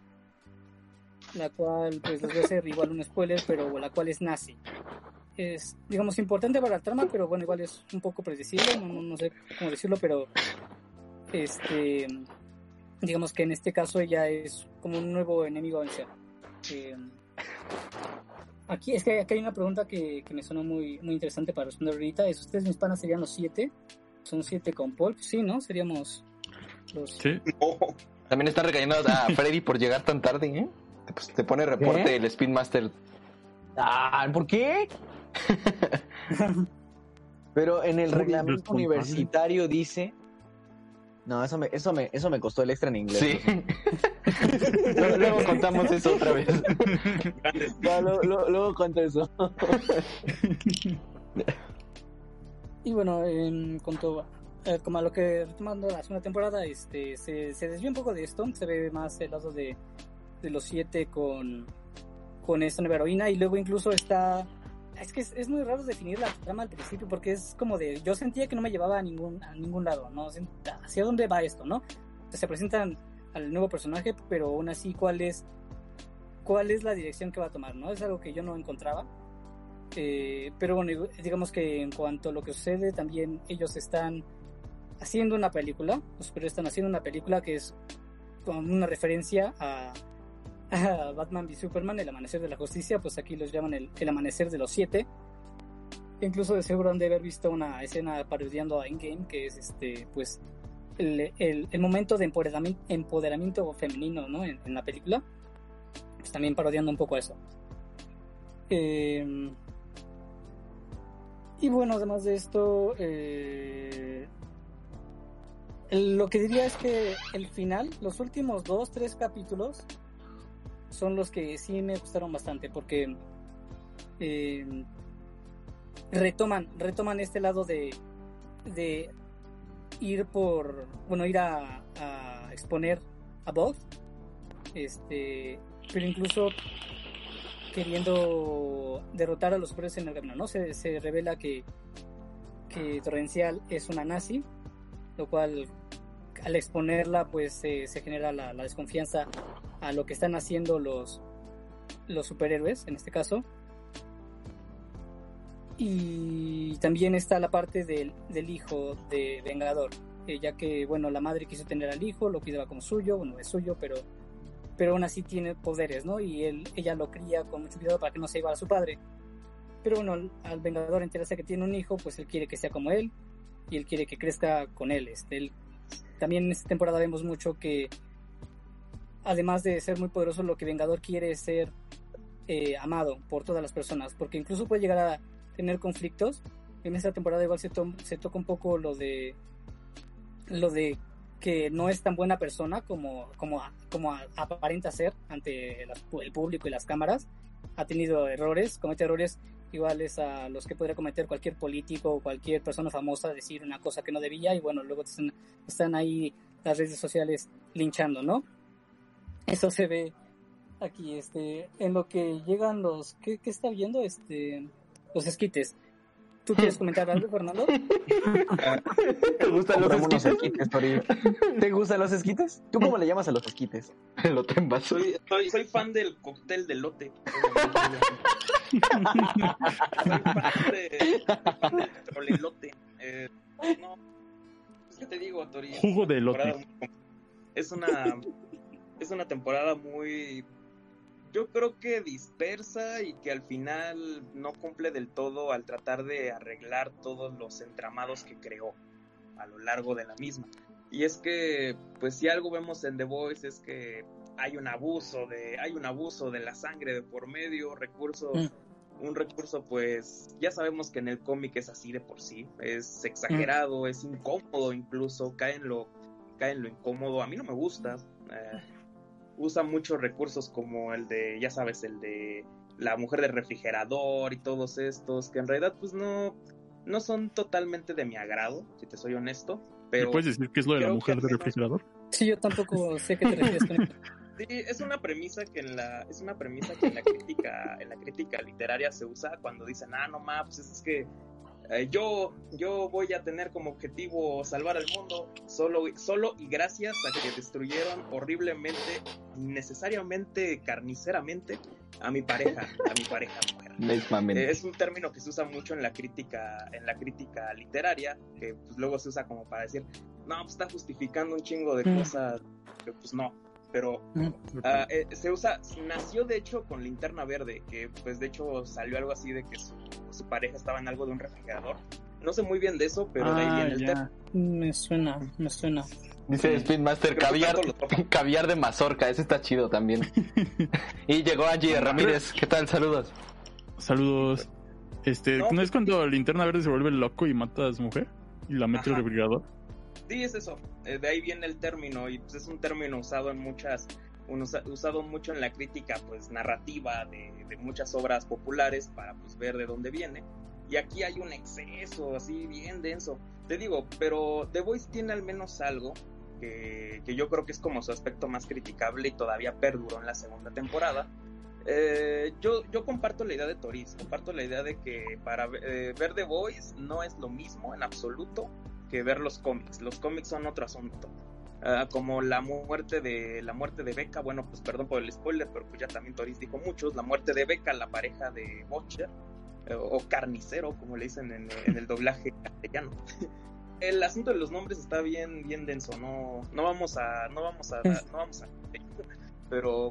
la cual, pues les voy a hacer igual un spoiler, pero la cual es nazi. Es, digamos, importante para la trama, pero bueno, igual es un poco predecible, no, no- no sé cómo decirlo, pero este, digamos que en este caso ella es como un nuevo enemigo a vencer. Eh, aquí es que aquí hay una pregunta que, que me sonó muy, muy interesante para responder ahorita. ¿Es ustedes mis panas serían los siete? ¿Son siete con Paul? Sí, ¿no? Seríamos los... Sí. No. También está regañando a Freddy por llegar tan tarde, ¿eh? Pues te pone reporte ¿Qué? el Speed Master. Ah, ¿por qué? Pero en el reglamento universitario dice No, eso me, eso me, eso me costó el extra en inglés. Sí. luego, luego contamos eso otra vez. No, luego, cuento eso. Y bueno, en cuanto eh, como a lo que retomando la segunda temporada, este se, se desvía un poco de esto, se ve más el lado de, de los siete con, con esta nueva heroína y luego incluso está... Es que es, muy raro definir la trama al principio porque es como de... Yo sentía que no me llevaba a ningún, a ningún lado, ¿no? ¿Hacia dónde va esto, no? Se presentan al nuevo personaje, pero aún así, ¿cuál es, cuál es la dirección que va a tomar, no? Es algo que yo no encontraba. Eh, pero bueno, digamos que en cuanto a lo que sucede, también ellos están haciendo una película, los están haciendo una película que es como una referencia a, a Batman v Superman, El Amanecer de la Justicia, pues aquí los llaman el, el Amanecer de los Siete. Incluso de seguro han de haber visto una escena parodiando a Endgame, que es este, pues, el, el, el momento de empoderamiento, empoderamiento femenino, ¿no? En, en, la película. Pues también parodiando un poco eso. Eh, y bueno, además de esto, eh, lo que diría es que el final, los últimos dos, tres capítulos, son los que sí me gustaron bastante, porque eh, retoman, retoman este lado de, de ir por, bueno, ir a, exponer a Bob, este, pero incluso queriendo derrotar a los superiores en el camino, ¿no? Se, se revela que, que Torrencial es una nazi, lo cual al exponerla pues se genera la, desconfianza a lo que están haciendo los, los superhéroes, en este caso. Y también está la parte del, del hijo de Vengador, eh, ya que, bueno, la madre quiso tener al hijo, lo cuidaba como suyo, bueno, es suyo, pero pero aún así tiene poderes, ¿no? Y él, ella lo cría con mucho cuidado para que no se llevara a su padre. Pero bueno, al, Vengador enterarse que tiene un hijo, pues él quiere que sea como él y él quiere que crezca con él. Este, él también en esta temporada vemos mucho que, además de ser muy poderoso, lo que Vengador quiere es ser eh, amado por todas las personas, porque incluso puede llegar a tener conflictos. En esta temporada igual se, to se toca un poco lo de lo de que no es tan buena persona como, como, como aparenta ser ante el público y las cámaras. Ha tenido errores, comete errores iguales a los que podría cometer cualquier político o cualquier persona famosa, decir una cosa que no debía y bueno, luego están, están ahí las redes sociales linchando, ¿no? Eso se ve aquí, este, en lo que llegan los, ¿qué, qué está viendo? Este, los esquites. ¿Tú quieres comentar algo, Fernando? ¿Te gustan los esquites? esquites Tori. ¿Te gustan los esquites? ¿Tú cómo le llamas a los esquites? Elote en vaso. Soy, soy, soy, fan del cóctel de lote. soy fan de, del trolelote. Eh, no, es que te digo, Tori. Jugo de elote. Es una, es una temporada muy yo creo que dispersa y que al final no cumple del todo al tratar de arreglar todos los entramados que creó a lo largo de la misma. Y es que, pues si algo vemos en The Voice es que hay un abuso de, hay un abuso de la sangre de por medio, recursos, mm. un recurso pues ya sabemos que en el cómic es así de por sí, es exagerado, mm. es incómodo incluso, cae en lo, cae en lo incómodo, a mí no me gusta. Eh, usa muchos recursos como el de, ya sabes, el de la mujer del refrigerador y todos estos, que en realidad pues no, no son totalmente de mi agrado, si te soy honesto. Pero ¿Me puedes decir qué es lo de la mujer del refrigerador? Sí, yo tampoco sé qué te refieres con. Sí, es una premisa que en la, es una premisa que en la crítica, en la crítica literaria se usa cuando dicen, ah, no más, pues es que eh, yo, yo voy a tener como objetivo salvar al mundo solo, solo y gracias a que destruyeron horriblemente, innecesariamente, carniceramente a mi pareja, a mi pareja mujer. Eh, es un término que se usa mucho en la crítica, en la crítica literaria, que pues, luego se usa como para decir, no, pues está justificando un chingo de cosas que pues no, pero uh, eh, se usa, nació de hecho con linterna verde, que pues de hecho salió algo así de que su, su pareja estaba en algo de un refrigerador. No sé muy bien de eso, pero ah, de ahí viene el tema. Me suena, me suena. Dice Spin Master, caviar, caviar de mazorca, ese está chido también. y llegó Angie Ramírez, ¿qué tal? Saludos. Saludos. Este, ¿no, ¿no es cuando linterna verde se vuelve loco y mata a su mujer? Y la mete al refrigerador. Sí, es eso. Eh, de ahí viene el término y pues es un término usado en muchas, usado mucho en la crítica pues narrativa de, muchas obras populares para pues ver de dónde viene. Y aquí hay un exceso así bien denso. Te digo, pero The Voice tiene al menos algo que, que yo creo que es como su aspecto más criticable y todavía perduró en la segunda temporada. Eh, yo, yo comparto la idea de Toris, comparto la idea de que para eh, ver The Voice no es lo mismo en absoluto que ver los cómics. Los cómics son otro asunto. Ah, como la muerte de la muerte de Becca, bueno, pues perdón por el spoiler, pero pues ya también Toris dijo muchos, la muerte de Becca, la pareja de Butcher, eh, o carnicero, como le dicen en, en el doblaje castellano. El asunto de los nombres está bien, bien denso, no, no vamos a, no vamos a, no vamos a, pero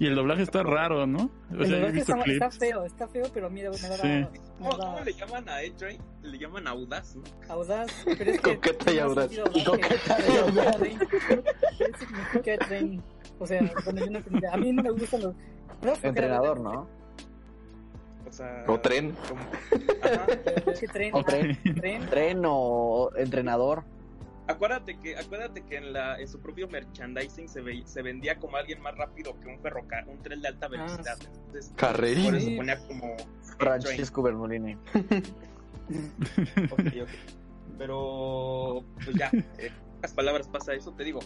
Y el doblaje está raro, ¿no? O El sea, visto está, está feo, está feo, pero mira, me da, Sí. me ¿cómo, da cómo le llaman a A-Train? Le llaman audaz, ¿no? audaz, pero es que Coqueta y audaz. coqueta y audaz. ¿Qué significa tren? O sea, bueno, yo no entendía. a mí no me gustan los... profe, Entrenador, ¿no? O sea, O tren. como- Ajá. es que tren, O ah, tren. tren, Tren o entrenador. Acuérdate que, acuérdate que en, la, en su propio merchandising se, ve- se vendía como alguien más rápido que un ferrocarril, un tren de alta velocidad. Entonces, Carrerín. por eso ponía como Francisco Bernolini. Ok, ok. Pero, pues ya, eh, pocas palabras pasa eso, te digo.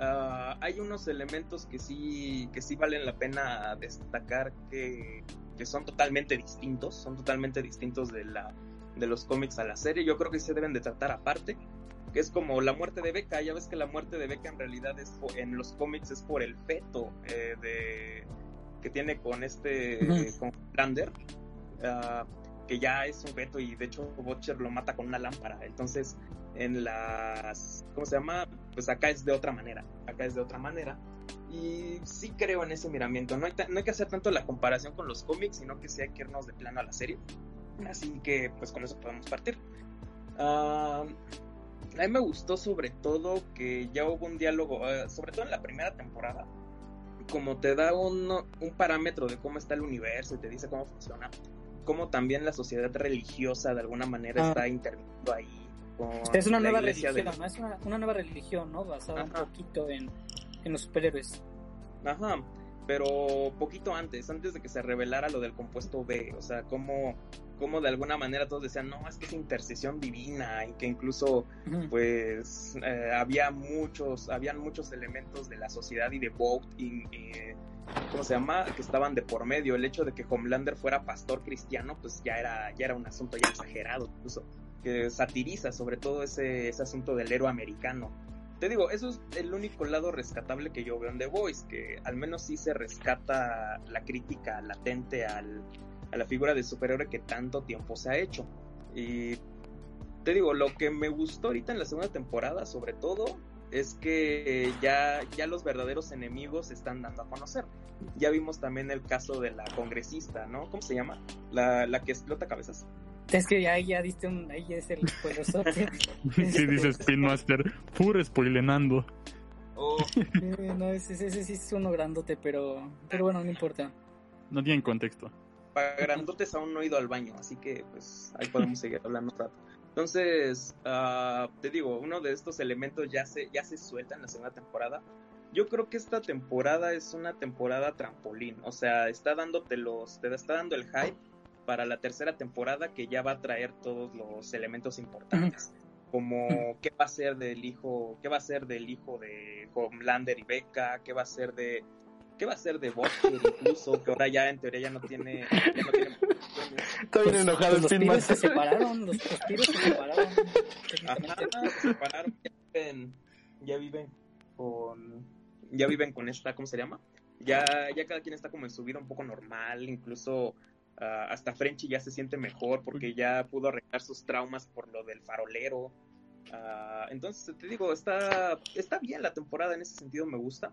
ah, hay unos elementos que sí, que sí valen la pena destacar que, que son totalmente distintos, son totalmente distintos de, la, de los cómics a la serie. Yo creo que se deben de tratar aparte, que es como la muerte de Becca. Ya ves que la muerte de Becca en realidad es po- en los cómics es por el feto eh, de, que tiene con este, Ujú. con Lander. ah, que ya es un veto y de hecho Butcher lo mata con una lámpara. Entonces, en las. ¿Cómo se llama? Pues acá es de otra manera. Acá es de otra manera. Y sí creo en ese miramiento. No hay, no hay que hacer tanto la comparación con los cómics, sino que sí hay que irnos de plano a la serie. Así que, pues con eso podemos partir. Ah, a mí me gustó sobre todo que ya hubo un diálogo, eh, sobre todo en la primera temporada, como te da un, un parámetro de cómo está el universo y te dice cómo funciona, como también la sociedad religiosa de alguna manera Ah. está interviniendo ahí. Con es una nueva religión, de- ¿no? Es una, una nueva religión, ¿no? Basada un poquito en, en los superhéroes. Ajá, pero poquito antes, antes de que se revelara lo del compuesto B, o sea, como, como de alguna manera todos decían, no, es que es intercesión divina y que incluso pues eh, había muchos, habían muchos elementos de la sociedad y de Vogt y, y, ¿cómo se llama? que estaban de por medio. El hecho de que Homelander fuera pastor cristiano, pues ya era, ya era un asunto ya exagerado, incluso, que satiriza sobre todo ese, ese asunto del héroe americano. Te digo, eso es el único lado rescatable que yo veo en The Voice, que al menos sí se rescata la crítica latente al, a la figura de superhéroe que tanto tiempo se ha hecho. Y te digo, lo que me gustó ahorita en la segunda temporada, sobre todo, es que ya, ya los verdaderos enemigos se están dando a conocer. Ya vimos también el caso de la congresista, ¿no? ¿Cómo se llama? La, la que explota cabezas. Es que ahí ya diste un... Ahí ya es el spoilerzote. Sí, dice Spin Master, puro spoilenando. Oh, Eh, no, ese, ese, ese sí es uno grandote, pero... Pero bueno, no importa. No tienen contexto. Para grandotes aún no he ido al baño, así que pues ahí podemos seguir hablando un rato. Entonces, ah, te digo, uno de estos elementos ya se, ya se suelta en la segunda temporada. Yo creo que esta temporada es una temporada trampolín, o sea, está dándote los, te está dando el hype para la tercera temporada que ya va a traer todos los elementos importantes. Como qué va a ser del hijo, qué va a ser del hijo de Homelander y Becca, qué va a ser de qué va a ser de Buster incluso, que ahora ya en teoría ya no tiene, ya no tiene Está bien enojado Pues los Spin pibes se separaron, los, los se separaron. Ajá, se separaron, ya viven, ya viven con, ya viven con esta, ¿cómo se llama? Ya, ya cada quien está como en su vida un poco normal, incluso ah, hasta Frenchy ya se siente mejor porque ya pudo arreglar sus traumas por lo del farolero. Ah, entonces te digo, está, está bien la temporada en ese sentido, me gusta.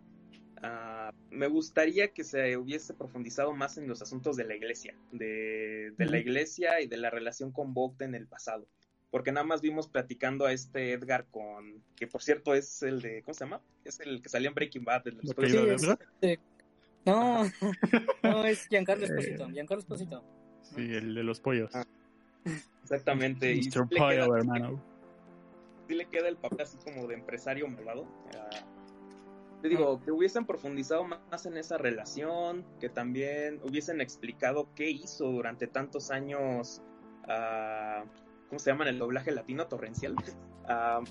Ah, me gustaría que se hubiese profundizado más en los asuntos de la iglesia, de, de la iglesia y de la relación con Vogt en el pasado porque nada más vimos platicando a este Edgar con, que por cierto es el de, ¿cómo se llama? Es el que salía en Breaking Bad, el de los Lo que pollos. iba Sí, de es- verdad. eh, no, no, es Giancarlo Esposito. Giancarlo Esposito. Sí, el de los pollos. Ah, Exactamente. Mr. Pollo, hermano. sí le queda el papel así como de empresario malvado. Te digo, que hubiesen profundizado más en esa relación, que también hubiesen explicado qué hizo durante tantos años, ah, ¿cómo se llama en el doblaje latino? Torrencial. Ah,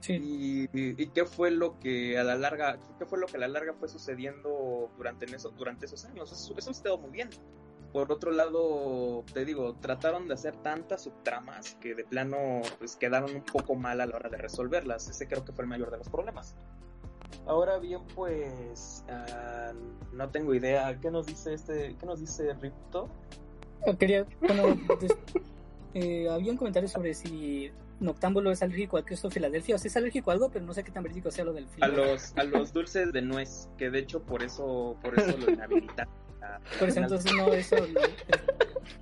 Sí. y, y qué fue lo que a la larga, qué fue lo que a la larga fue sucediendo durante, en eso, durante esos años. Eso, eso estuvo muy bien. Por otro lado, te digo, trataron de hacer tantas subtramas que de plano pues quedaron un poco mal a la hora de resolverlas. Ese creo que fue el mayor de los problemas. Ahora bien, pues ah, no tengo idea. ¿Qué nos dice este? ¿Qué nos dice Ripto? Ah, Quería, bueno, des- eh, había un comentario sobre si Noctámbulo es alérgico al queso Filadelfia. O sea, es alérgico a algo, pero no sé qué tan verídico sea lo del A Filadelfia. los a los dulces de nuez, que de hecho por eso por eso lo inhabilitaron. Ah, Por eso entonces no, eso. el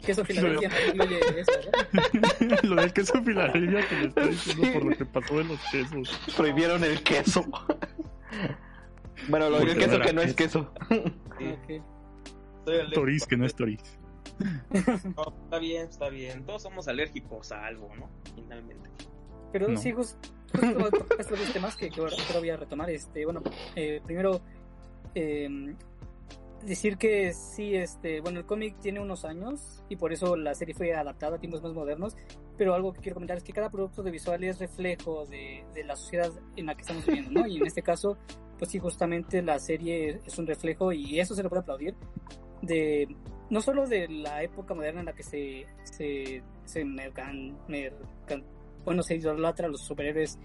queso Filadelfia no incluye eso, ¿verdad? lo del queso Filadelfia que le está diciendo por lo que pasó de los quesos. Prohibieron el queso. Bueno, lo del queso que no es queso. sí, Ok. soy alérgico. Toriz, que no es Toriz. No, está bien, está bien. Todos somos alérgicos a algo, ¿no? Finalmente. Pero No. sí, jus- justo los dos temas que, que ahora voy a retomar. Este, bueno, eh, primero eh, decir que sí, este, bueno, el cómic tiene unos años y por eso la serie fue adaptada a tiempos más modernos. Pero algo que quiero comentar es que cada producto de visual es reflejo de, de la sociedad en la que estamos viviendo, ¿no? Y en este caso, pues sí, justamente la serie es un reflejo y eso se lo puede aplaudir de no solo de la época moderna en la que se se, se mercan, mercan- bueno se idolatra a los superhéroes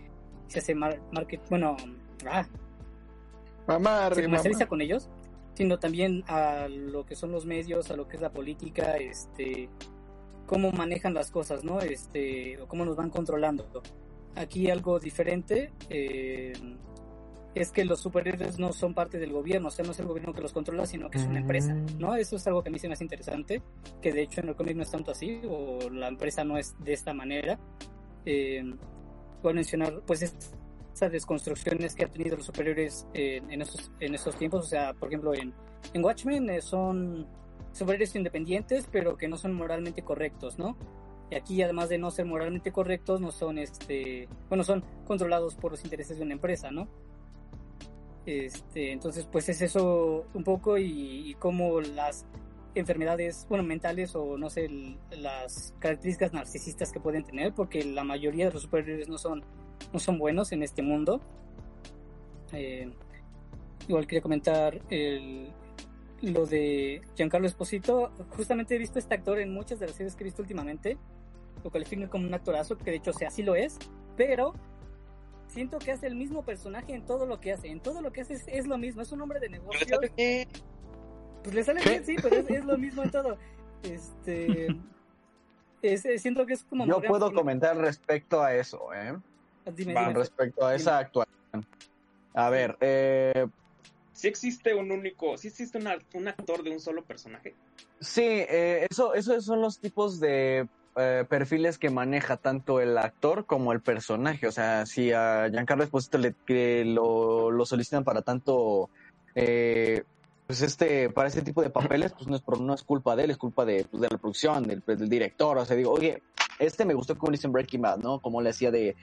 se hace mar- market bueno ah, Mamá, se comercializa con ellos sino también a lo que son los medios a lo que es la política este cómo manejan las cosas no este o cómo nos van controlando aquí algo diferente eh, es que los superhéroes no son parte del gobierno, o sea, no es el gobierno que los controla, sino que es una empresa, ¿no? Eso es algo que a mí se me hace interesante, que de hecho en el cómic no es tanto así, o la empresa no es de esta manera. Eh, voy a mencionar, pues, esas desconstrucciones que han tenido los superhéroes en, en, esos, en esos tiempos, o sea, por ejemplo, en, en Watchmen eh, son superhéroes independientes, pero que no son moralmente correctos, ¿no? Y aquí, además de no ser moralmente correctos, no son, este, bueno, son controlados por los intereses de una empresa, ¿no? Este, entonces, pues es eso un poco y, y cómo las enfermedades, bueno, mentales o no sé, las características narcisistas que pueden tener, porque la mayoría de los superhéroes no son, no son buenos en este mundo. Eh, igual quería comentar el, lo de Giancarlo Esposito. Justamente he visto a este actor en muchas de las series que he visto últimamente. Lo califican como un actorazo, que de hecho, o sea, así lo es, pero siento que hace el mismo personaje en todo lo que hace. En todo lo que hace es, es lo mismo, es un hombre de negocios. Pues le sale bien, sí, pero es, es lo mismo en todo. Este. es- es- siento que es como. Yo puedo comentar respecto a eso, ¿eh? Dime. Respecto a esa actuación. A ver, eh, Sí existe un único, sí existe una- un actor de un solo personaje. sí, eh, eso, esos son los tipos de eh, perfiles que maneja tanto el actor como el personaje. O sea, si a Giancarlo Esposito le, que lo, lo solicitan para tanto, eh, pues este, para este tipo de papeles, pues no es, por- no es culpa de él, es culpa de, pues, de la producción, del, pues, del director. O sea, digo, oye, este me gustó como en Breaking Bad, ¿no? Como le hacía de,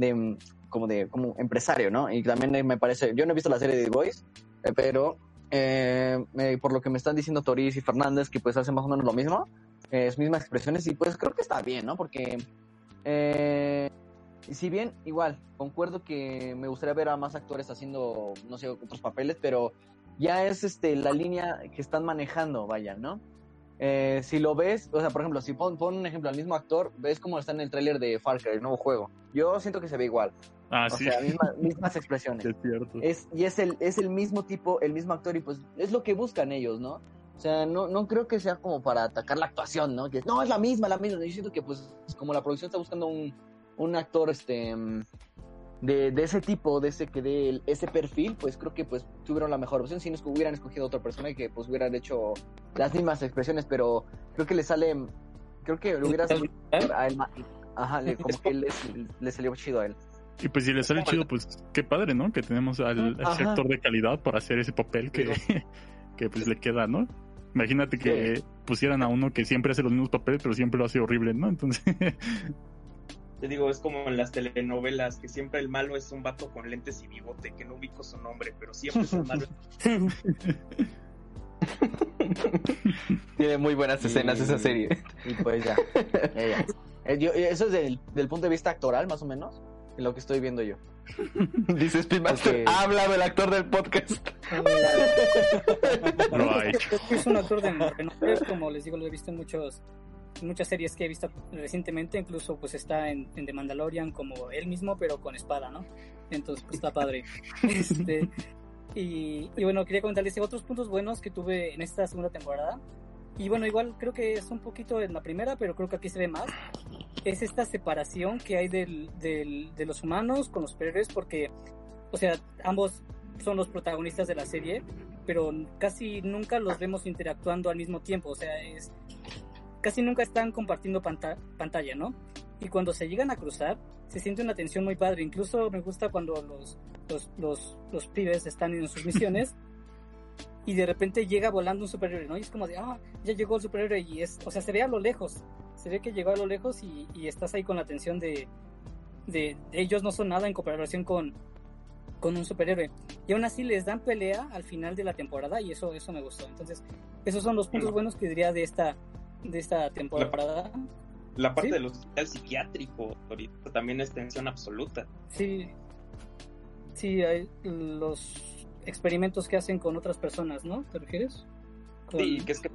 de, mm, como de, como empresario, ¿no? Y también eh, me parece, yo no he visto la serie de The Voice, eh, pero eh, por lo que me están diciendo Toriz y Fernández, que pues hacen más o menos lo mismo, eh, sus mismas expresiones, y pues creo que está bien, ¿no? Porque, si bien, igual, concuerdo que me gustaría ver a más actores haciendo, no sé, otros papeles, pero ya es este la línea que están manejando, vaya, ¿no? Eh, si lo ves, o sea, por ejemplo, si pon, pon un ejemplo al mismo actor, ves cómo está en el tráiler de Far Cry, el nuevo juego. Yo siento que se ve igual. Ah, o sí, sea, misma- mismas expresiones. es cierto. Es, y es el, es el mismo tipo, el mismo actor, y pues es lo que buscan ellos, ¿no? O sea, no, no creo que sea como para atacar la actuación, ¿no? Que no, es la misma, la misma. Yo siento que, pues, como la producción está buscando un, un actor, este, mm, de, de ese tipo, de ese que dé el- ese perfil, pues creo que, pues, tuvieron la mejor opción. Si no, es que hubieran escogido otra persona y que, pues, hubieran hecho las mismas expresiones, pero creo que le sale, creo que le hubiera salido a él Ajá, le- como que le, le salió chido a él. Y pues si le sale chido, pues qué padre, ¿no? Que tenemos al, a ese actor de calidad para hacer ese papel que, que pues le queda, ¿no? Imagínate que pusieran a uno que siempre hace los mismos papeles, pero siempre lo hace horrible, ¿no? Entonces, Te digo, es como en las telenovelas, que siempre el malo es un vato con lentes y bigote, que no ubico su nombre, pero siempre es el malo. Tiene muy buenas escenas Y- esa serie. Y pues ya. ya, ya. Eh, yo- eso es del, del punto de vista actoral, más o menos, en lo que estoy viendo yo. Dice Spinmaster, Ok. ha hablado el actor del podcast. Lo ha hecho. Es un actor de renombre, como les digo, lo he visto en muchos muchas series que he visto recientemente, incluso pues está en, en The Mandalorian como él mismo, pero con espada, ¿no? Entonces pues está padre. Este, y, y bueno, quería comentarles otros puntos buenos que tuve en esta segunda temporada. Y bueno, igual creo que es un poquito en la primera, pero creo que aquí se ve más. Es esta separación que hay del, del- de los humanos con los superhéroes, porque, o sea, ambos son los protagonistas de la serie, pero casi nunca los vemos interactuando al mismo tiempo. O sea, es casi nunca están compartiendo panta- pantalla, ¿no? Y cuando se llegan a cruzar, se siente una tensión muy padre. Incluso me gusta cuando los, los, los, los pibes están en sus misiones y de repente llega volando un superhéroe, ¿no? Y es como de, ah, ya llegó el superhéroe y es, o sea, se ve a lo lejos, se ve que llegó a lo lejos y, y estás ahí con la tensión de, de, de ellos no son nada en comparación con, con un superhéroe. Y aún así les dan pelea al final de la temporada y eso, eso me gustó. Entonces, esos son los puntos Bueno. buenos que diría de esta, de esta temporada. La parte Sí. del hospital psiquiátrico, ahorita también es tensión absoluta. Sí, sí, hay los experimentos que hacen con otras personas, ¿no? ¿Te refieres? Con- Sí, que es que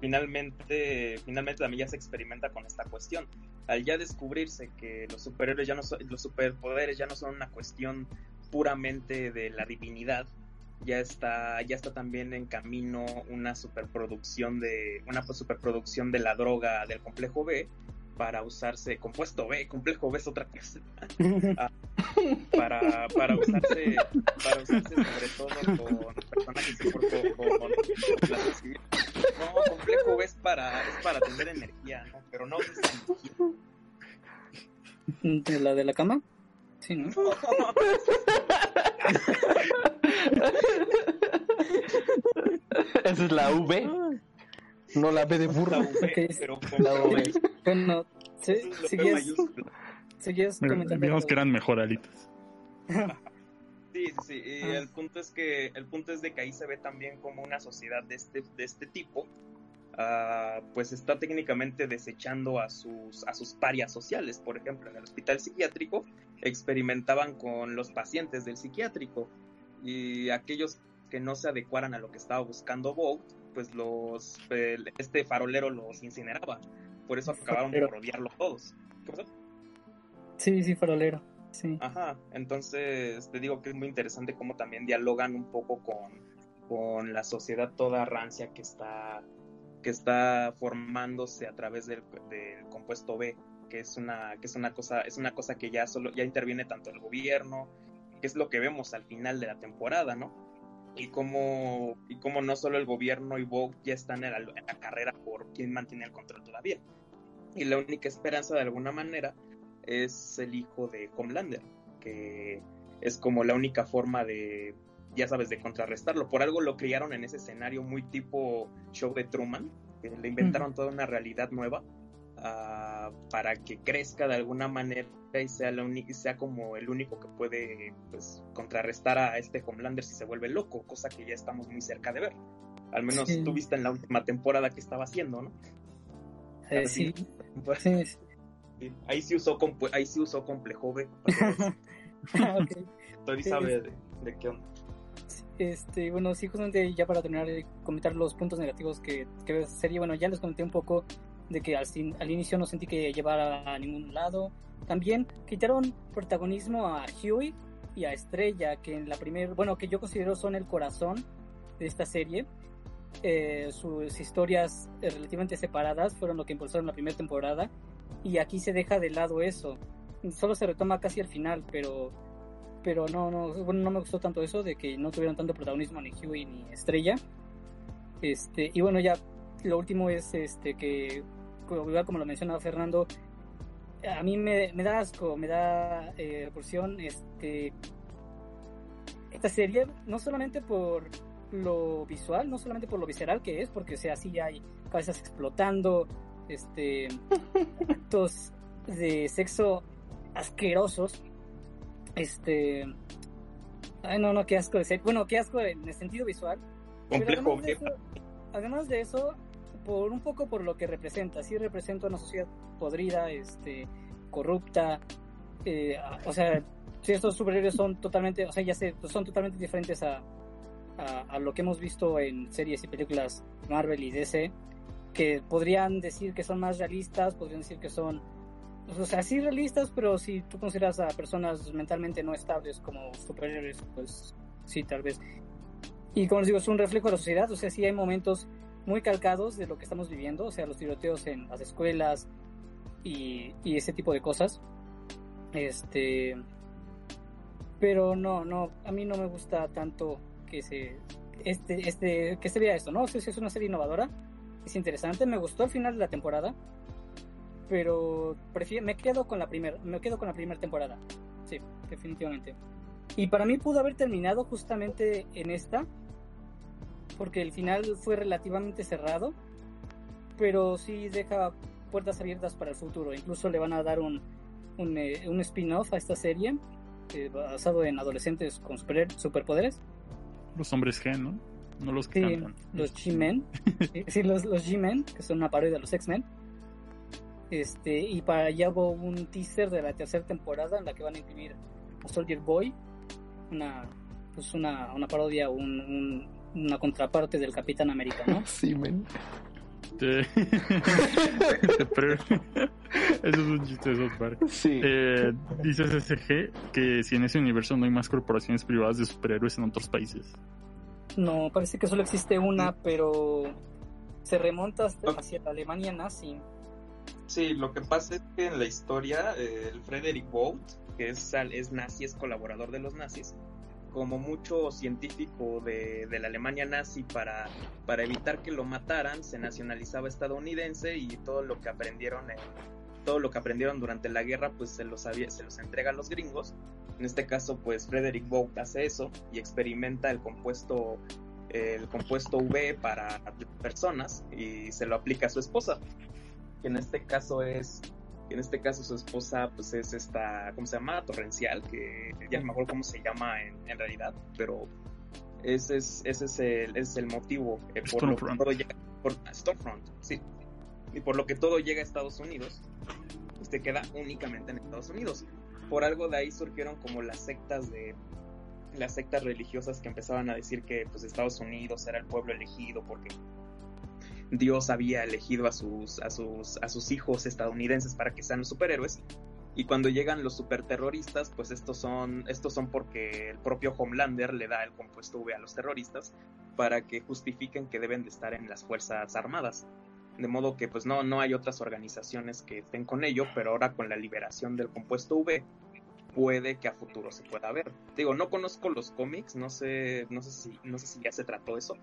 finalmente, finalmente también ya se experimenta con esta cuestión. Al ya descubrirse que los superhéroes ya no son, los superpoderes ya no son una cuestión puramente de la divinidad, ya está, ya está también en camino una superproducción de, una superproducción de la droga del complejo B para usarse, compuesto B, complejo B es otra cosa, para, para usarse, para usarse sobre todo con personajes con, con, con civiles. No, complejo B es para, es para tener energía, ¿no? Pero no es energía. ¿De la de la cama? Sí, ¿no? Esa es la V, no la B de La burro. V, Ok. pero La V. Bueno, sí, la V seguías, mayúscula. seguías comentando. Digamos que eran mejoralitas. Sí, sí, sí. Y Ah. el punto es que el punto es de que ahí se ve también como una sociedad de este de este tipo, ah, pues está técnicamente desechando a sus a sus parias sociales. Por ejemplo, en el hospital psiquiátrico experimentaban con los pacientes del psiquiátrico y aquellos que no se adecuaran a lo que estaba buscando Vogue, pues los el- este farolero los incineraba. Por eso acabaron Farolero. por odiarlo todos. ¿Qué pasó? Sí, sí, farolero. Sí. Ajá, entonces te digo que es muy interesante cómo también dialogan un poco con, con la sociedad toda rancia que está, que está formándose a través del, del compuesto B, que es una, que es una cosa, es una cosa que ya solo, ya interviene tanto el gobierno, que es lo que vemos al final de la temporada, ¿no? Y cómo, y cómo no solo el gobierno y Vogue ya están en la, en la carrera por quién mantiene el control todavía. Y la única esperanza de alguna manera es el hijo de Homelander, que es como la única forma de, ya sabes, de contrarrestarlo. Por algo lo criaron en ese escenario muy tipo show de Truman, que le inventaron toda una realidad nueva ah, para que crezca de alguna manera y sea, la uni- y sea como el único que puede pues, contrarrestar a este Homelander si se vuelve loco, cosa que ya estamos muy cerca de ver. Al menos Sí. tú viste en la última temporada que estaba haciendo, ¿no? Eh, sí, Pues, sí, sí. Ahí sí usó, compu- ahí sí usó complejo B. Ah. Tori Sí, sabe de, de qué onda. Este, bueno, sí, justamente ya para terminar de comentar los puntos negativos que, que serie, bueno, ya les comenté un poco de que al, al inicio no sentí que llevara a ningún lado. También quitaron protagonismo a Huey y a Estrella, que en la primera, bueno, que yo considero son el corazón de esta serie. Eh, sus historias eh, relativamente separadas fueron lo que impulsaron la primera temporada y aquí se deja de lado eso. Solo se retoma casi al final, pero pero no, no, bueno, no me gustó tanto eso de que no tuvieron tanto protagonismo ni Huey ni Estrella. Este, y bueno, ya lo último es este que, como- lo mencionaba Fernando, a mí me, me da asco, me da eh, repulsión este, esta serie, no solamente por lo visual, no solamente por lo visceral que es, porque o sea, sí hay cabezas explotando, este, actos de sexo asquerosos. Este. Ay, no, no, qué asco de ser. Bueno, qué asco en el sentido visual. Complejo. además de, eso, además de eso, por un poco por lo que representa. Sí representa una sociedad podrida, este, corrupta. eh, o sea, si estos superhéroes son totalmente, o sea, ya sé, pues son totalmente diferentes a, a, a lo que hemos visto en series y películas Marvel y DC, que podrían decir que son más realistas, podrían decir que son, o sea, sí realistas, pero si tú consideras a personas mentalmente no estables como superhéroes, pues sí, tal vez. Y como les digo, es un reflejo de la sociedad, o sea, sí hay momentos muy calcados de lo que estamos viviendo, o sea, los tiroteos en las escuelas y, ese tipo de cosas. Este. Pero no, no, a mí no me gusta tanto que se. Este, este, que se vea esto, ¿no? O sea, es una serie innovadora, es interesante, me gustó al final de la temporada, pero prefiero, me quedo con la primera, me quedo con la primera temporada, sí, definitivamente. Y para mí pudo haber terminado justamente en esta, porque el final fue relativamente cerrado, pero sí deja puertas abiertas para el futuro. Incluso le van a dar un, un, eh, un spin-off a esta serie, eh, basado en adolescentes con super, superpoderes. Los hombres G, ¿no? No los que Sí, cantan. los G-Men. Sí, sí, los, los G-Men, que son una parodia de los X-Men. Este, y para allá hubo un teaser de la tercera temporada en la que van a incluir a Soldier Boy, una, pues una, una parodia, un, un- una contraparte del Capitán América, ¿no? Sí, men. Eso es un chiste de South Park. Sí. Eh, dice SSG que si en ese universo no hay más corporaciones privadas de superhéroes en otros países. No, parece que solo existe una, pero se remonta hasta hacia la Alemania nazi. Sí, lo que pasa es que en la historia eh, el Frederick Bolt, que es nazi, es colaborador de los nazis, como mucho científico de, de la Alemania nazi para, para evitar que lo mataran, se nacionalizaba estadounidense y todo lo que aprendieron en- todo lo que aprendieron durante la guerra pues se los, se los entrega a los gringos. En este caso pues Frederick Bolt hace eso y experimenta el compuesto el compuesto V para personas y se lo aplica a su esposa que en este caso es en este caso su esposa pues es esta ¿cómo se llama? torrencial que ya no me acuerdo cómo se llama en, en realidad pero ese es ese es el, ese es el motivo eh, por lo que todo llega por Stormfront sí. Y por lo que todo llega a Estados Unidos usted queda únicamente en Estados Unidos. Por algo de ahí surgieron como las sectas de las sectas religiosas que empezaban a decir que pues Estados Unidos era el pueblo elegido porque Dios había elegido a sus, a sus, a sus hijos estadounidenses para que sean superhéroes. Y cuando llegan los superterroristas, pues estos son, estos son porque el propio Homelander le da el compuesto V a los terroristas para que justifiquen que deben de estar en las Fuerzas Armadas. De modo que pues no, no hay otras organizaciones que estén con ello, pero ahora con la liberación del compuesto V, puede que a futuro se pueda ver. Digo, no conozco los cómics, no sé, no sé si, no sé si ya se trató eso,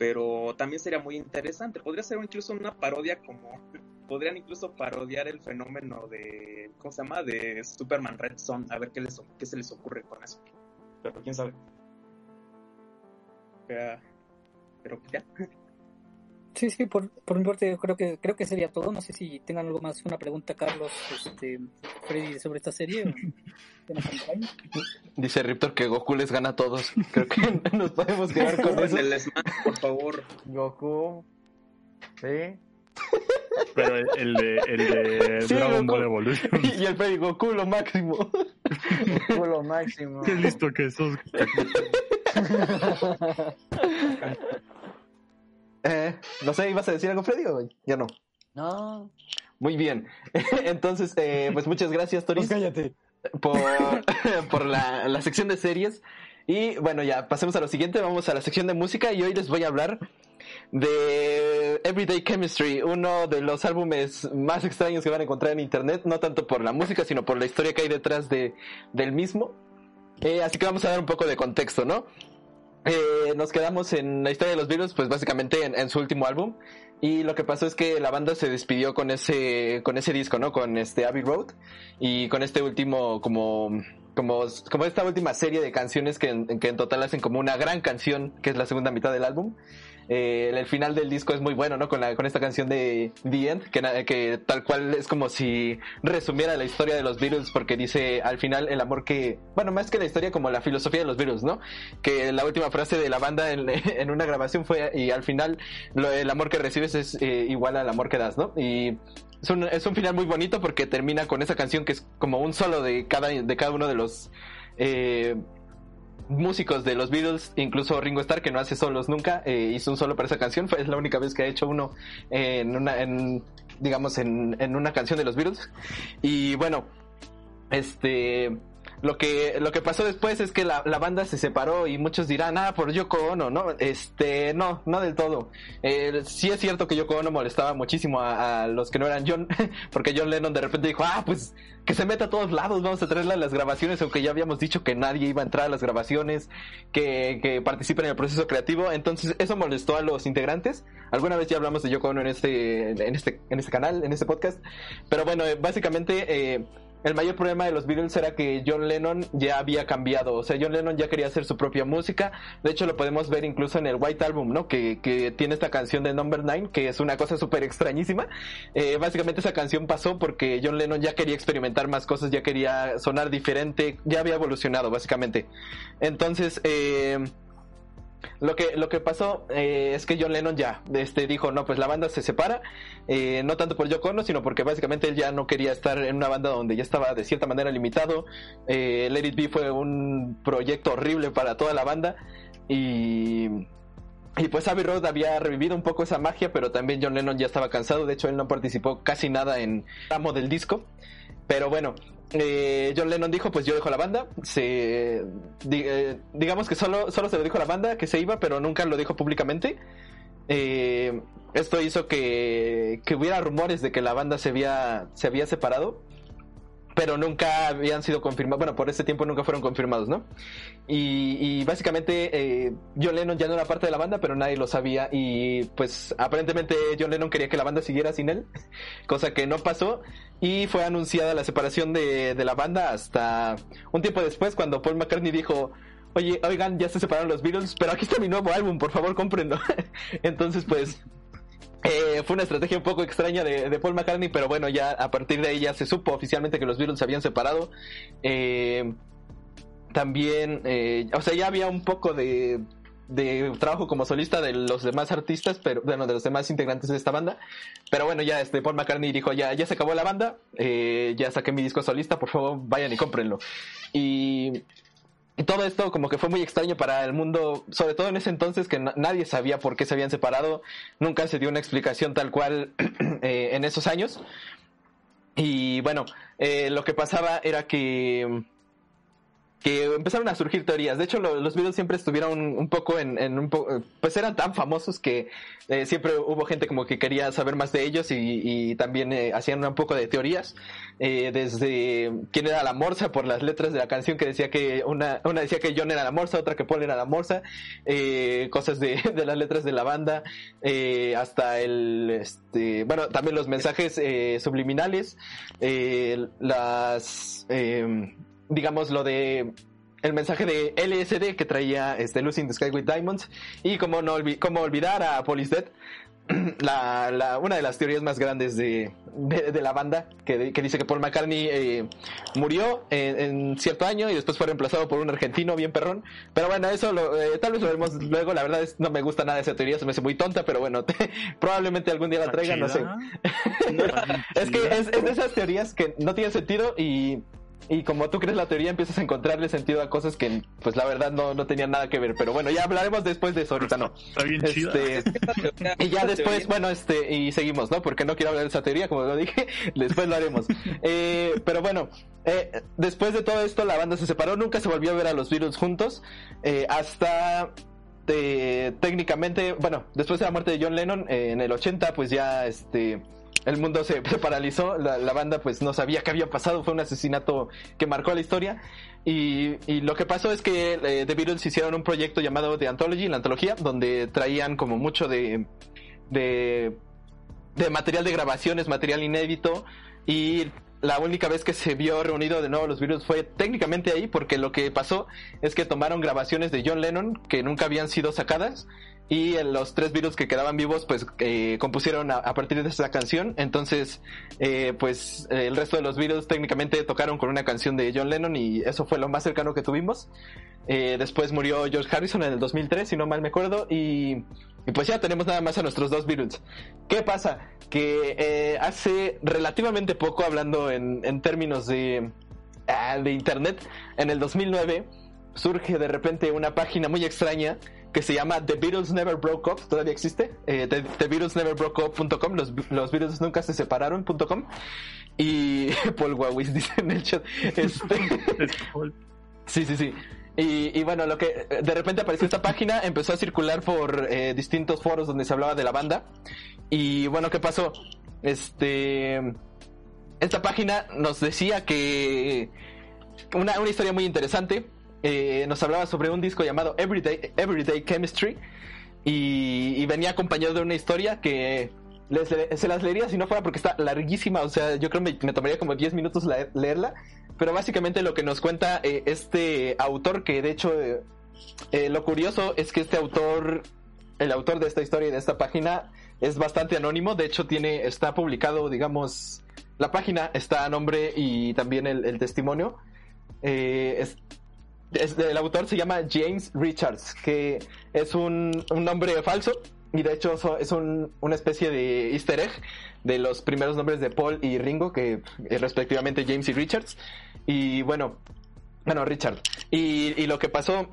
pero también sería muy interesante. Podría ser incluso una parodia como podrían incluso parodiar el fenómeno de ¿cómo se llama? de Superman Red Son, a ver qué les qué se les ocurre con eso. Pero quién sabe. Pero ya. Sí, sí, por, por mi parte creo que creo que sería todo. No sé si tengan algo más, una pregunta, Carlos, este, Freddy, sobre esta serie. o. Dice Riptor que Goku les gana a todos. Creo que nos podemos quedar con eso. El Smash, por favor. Goku. Sí. Pero el, el de, el de Sí, Dragon. Ball Evolution. Y el Freddy Goku lo máximo. Goku lo máximo. Qué listo que sos. Eh, no sé, ¿ibas a decir algo, Freddy? o ya no. No. Muy bien. Entonces, eh, pues muchas gracias, Toris. cállate. por, por la, la sección de series. Y bueno, ya pasemos a lo siguiente, vamos a la sección de música y hoy les voy a hablar de Everyday Chemistry, uno de los álbumes más extraños que van a encontrar en internet, no tanto por la música, sino por la historia que hay detrás de, del mismo. Eh, así que vamos a dar un poco de contexto, ¿no? Eh, nos quedamos en la historia de los Beatles, pues básicamente en, su último álbum. Y lo que pasó es que la banda se despidió con ese, con ese disco, ¿no? Con este Abbey Road. Y con este último, como, como, como esta última serie de canciones que que en total hacen como una gran canción, que es la segunda mitad del álbum. Eh, el final del disco es muy bueno, ¿no? Con, la, con esta canción de The End, que, que tal cual es como si resumiera la historia de los Beatles, porque dice al final el amor que, bueno, más que la historia, como la filosofía de los Beatles, ¿no? Que la última frase de la banda en, una grabación fue, y al final el amor que recibes es eh, igual al amor que das, ¿no? Y es un, es un final muy bonito porque termina con esa canción que es como un solo de cada, de cada uno de los eh, músicos de los Beatles, incluso Ringo Starr, que no hace solos nunca, eh, hizo un solo para esa canción. Fue es la única vez que ha hecho uno en una, en, digamos, en, en una canción de los Beatles. Y bueno, este lo que lo que pasó después es que la, la banda se separó y muchos dirán ah por Yoko Ono no este no no del todo. Eh, sí es cierto que Yoko Ono molestaba muchísimo a, los que no eran John porque John Lennon de repente dijo ah pues que se meta a todos lados vamos a traerle a las grabaciones aunque ya habíamos dicho que nadie iba a entrar a las grabaciones que, que participen en el proceso creativo. Entonces eso molestó a los integrantes. Alguna vez ya hablamos de Yoko Ono en este en este en este canal en este podcast. Pero bueno eh, básicamente eh, el mayor problema de los Beatles era que John Lennon ya había cambiado, o sea, John Lennon ya quería hacer su propia música, de hecho lo podemos ver incluso en el White Album, ¿no? Que, que tiene esta canción de Number 9, que es una cosa súper extrañísima. Eh, básicamente esa canción pasó porque John Lennon ya quería experimentar más cosas, ya quería sonar diferente, ya había evolucionado, básicamente. Entonces, eh, lo que, lo que pasó eh, es que John Lennon ya este, dijo, no, pues la banda se separa, eh, no tanto por Yoko Ono, sino porque básicamente él ya no quería estar en una banda donde ya estaba de cierta manera limitado. Eh, Let It Be fue un proyecto horrible para toda la banda y... Y pues Abbey Road había revivido un poco esa magia, pero también John Lennon ya estaba cansado, de hecho él no participó casi nada en ramo del disco. Pero bueno, eh, John Lennon dijo, pues yo dejo la banda. Se, eh, digamos que solo, solo se lo dijo a la banda que se iba, pero nunca lo dijo públicamente. Eh, esto hizo que, que hubiera rumores de que la banda se había, se había separado, pero nunca habían sido confirmados. Bueno, por ese tiempo nunca fueron confirmados, ¿no? Y, básicamente eh, John Lennon ya no era parte de la banda, pero nadie lo sabía. Y pues aparentemente John Lennon quería que la banda siguiera sin él, cosa que no pasó. Y fue anunciada la separación de, de la banda hasta un tiempo después, cuando Paul McCartney dijo. Oye, oigan, ya se separaron los Beatles, pero aquí está mi nuevo álbum, por favor, cómprenlo. Entonces, pues, eh, fue una estrategia un poco extraña de, Paul McCartney, pero bueno, ya a partir de ahí ya se supo oficialmente que los Beatles se habían separado. Eh, también, eh, o sea, ya había un poco de, de trabajo como solista de los demás artistas, pero bueno, de los demás integrantes de esta banda. Pero bueno, ya este Paul McCartney dijo, ya, ya se acabó la banda, ya saqué mi disco solista, por favor vayan y cómprenlo. Y, y todo esto como que fue muy extraño para el mundo, sobre todo en ese entonces que na- nadie sabía por qué se habían separado, nunca se dio una explicación tal cual eh, en esos años. Y bueno, eh, lo que pasaba era que que empezaron a surgir teorías. De hecho, lo- los Beatles siempre estuvieron un poco en, en un po- pues eran tan famosos que eh, siempre hubo gente como que quería saber más de ellos y, y también eh, hacían un poco de teorías. Eh, desde quién era la morsa por las letras de la canción que decía que una, una decía que John era la morsa, otra que Paul era la morsa, eh, cosas de, de las letras de la banda, hasta el, este, bueno, también los mensajes subliminales, las, eh, digamos, lo de el mensaje de LSD que traía este Lucy in the Sky with Diamonds. Y como no olvi- cómo olvidar a Police Dead la, la- una de las teorías más grandes de, de, de la banda que, que dice que Paul McCartney eh, murió en, en cierto año y después fue reemplazado por un argentino bien perrón. Pero bueno eso lo, eh, tal vez lo veremos luego. La verdad es no me gusta nada esa teoría se me hace muy tonta pero bueno probablemente algún día la traigan no sé. Es que es, es de esas teorías que no tienen sentido y, y como tú crees la teoría empiezas a encontrarle sentido a cosas que pues la verdad no, no tenían nada que ver. Pero bueno, ya hablaremos después de eso, ahorita no. Está bien chida. Este, y ya después, bueno, este, y seguimos, ¿no? Porque no quiero hablar de esa teoría, como lo dije, después lo haremos. Eh, pero bueno, eh, después de todo esto, la banda se separó, nunca se volvió a ver a los Beatles juntos, eh, hasta eh, técnicamente, bueno, después de la muerte de John Lennon, eh, en el 80, pues ya este el mundo se, paralizó, la, banda pues no sabía qué había pasado, fue un asesinato que marcó la historia. Y, lo que pasó es que eh, The Beatles hicieron un proyecto llamado The Anthology, la antología, donde traían como mucho de, de material de grabaciones, material inédito y la única vez que se vio reunido de nuevo los Beatles fue técnicamente ahí, porque lo que pasó es que tomaron grabaciones de John Lennon que nunca habían sido sacadas y los tres Beatles que quedaban vivos pues eh, compusieron a, partir de esa canción. Entonces eh, pues eh, el resto de los Beatles técnicamente tocaron con una canción de John Lennon y eso fue lo más cercano que tuvimos. Eh, después murió George Harrison en el 2003 si no mal me acuerdo y, y pues ya tenemos nada más a nuestros dos Beatles ¿qué pasa? que eh, hace relativamente poco hablando en, en términos de, ah, de internet en el 2009 surge de repente una página muy extraña que se llama The Beatles Never Broke Up, todavía existe, eh, The, The Beatles Never Broke Up.com, los, los Beatles nunca se separaron.com y Paul Wawis dice en el chat, este, sí, sí, sí. Y, y bueno, lo que de repente apareció esta página, empezó a circular por eh, distintos foros donde se hablaba de la banda. Y bueno, ¿qué pasó? Este, esta página nos decía que una, una historia muy interesante. Eh, nos hablaba sobre un disco llamado Everyday, Everyday Chemistry y, y venía acompañado de una historia que les, le- se las leería si no fuera porque está larguísima, o sea, yo creo que me, me tomaría como 10 minutos la- leerla, pero básicamente lo que nos cuenta eh, este autor, que de hecho eh, eh, lo curioso es que este autor, el autor de esta historia y de esta página es bastante anónimo, de hecho tiene, está publicado, digamos, la página está a nombre y también el, el testimonio. Eh, es- el autor se llama James Richards, que es un, un nombre falso y de hecho es un- una especie de easter egg de los primeros nombres de Paul y Ringo, que eh, respectivamente James y Richards. Y bueno, bueno, Richard. Y, lo que pasó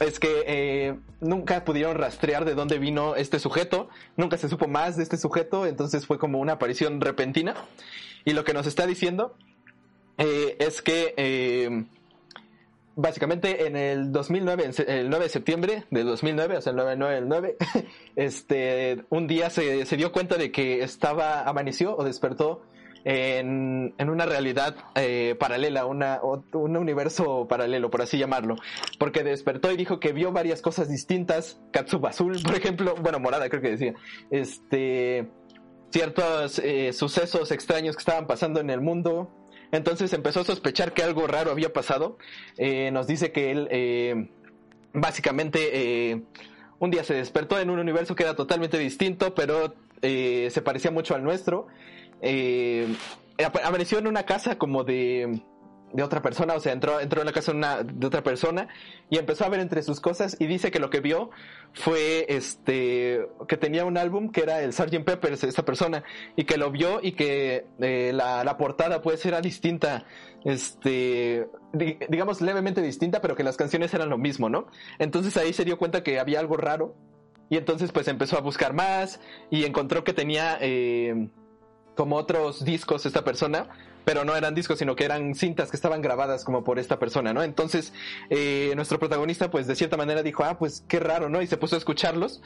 es que eh, nunca pudieron rastrear de dónde vino este sujeto, nunca se supo más de este sujeto, entonces fue como una aparición repentina. Y lo que nos está diciendo eh, es que básicamente en el 2009, en se- el 9 de septiembre del 2009, o sea, el 9, 9 del 9, este, un día se, dio cuenta de que estaba, amaneció o despertó en, en una realidad eh, paralela, una, un universo paralelo, por así llamarlo. Porque despertó y dijo que vio varias cosas distintas, Katsuba azul, por ejemplo, bueno, morada creo que decía, este, ciertos eh, sucesos extraños que estaban pasando en el mundo. Entonces empezó a sospechar que algo raro había pasado. Eh, nos dice que él eh, básicamente eh, un día se despertó en un universo que era totalmente distinto, pero se parecía mucho al nuestro. Ap- amaneció en una casa como de, de otra persona, o sea, entró, entró en la casa de, una- de otra persona y empezó a ver entre sus cosas y dice que lo que vio fue este que tenía un álbum que era el Sgt. Peppers, esta persona, y que lo vio y que eh, la, la portada pues era distinta, este, di- digamos levemente distinta, pero que las canciones eran lo mismo, ¿no? Entonces ahí se dio cuenta que había algo raro y entonces pues empezó a buscar más y encontró que tenía eh, como otros discos esta persona, pero no eran discos, sino que eran cintas que estaban grabadas como por esta persona, ¿no? Entonces, eh, nuestro protagonista, pues de cierta manera dijo, ah, pues qué raro, ¿no? Y se puso a escucharlos.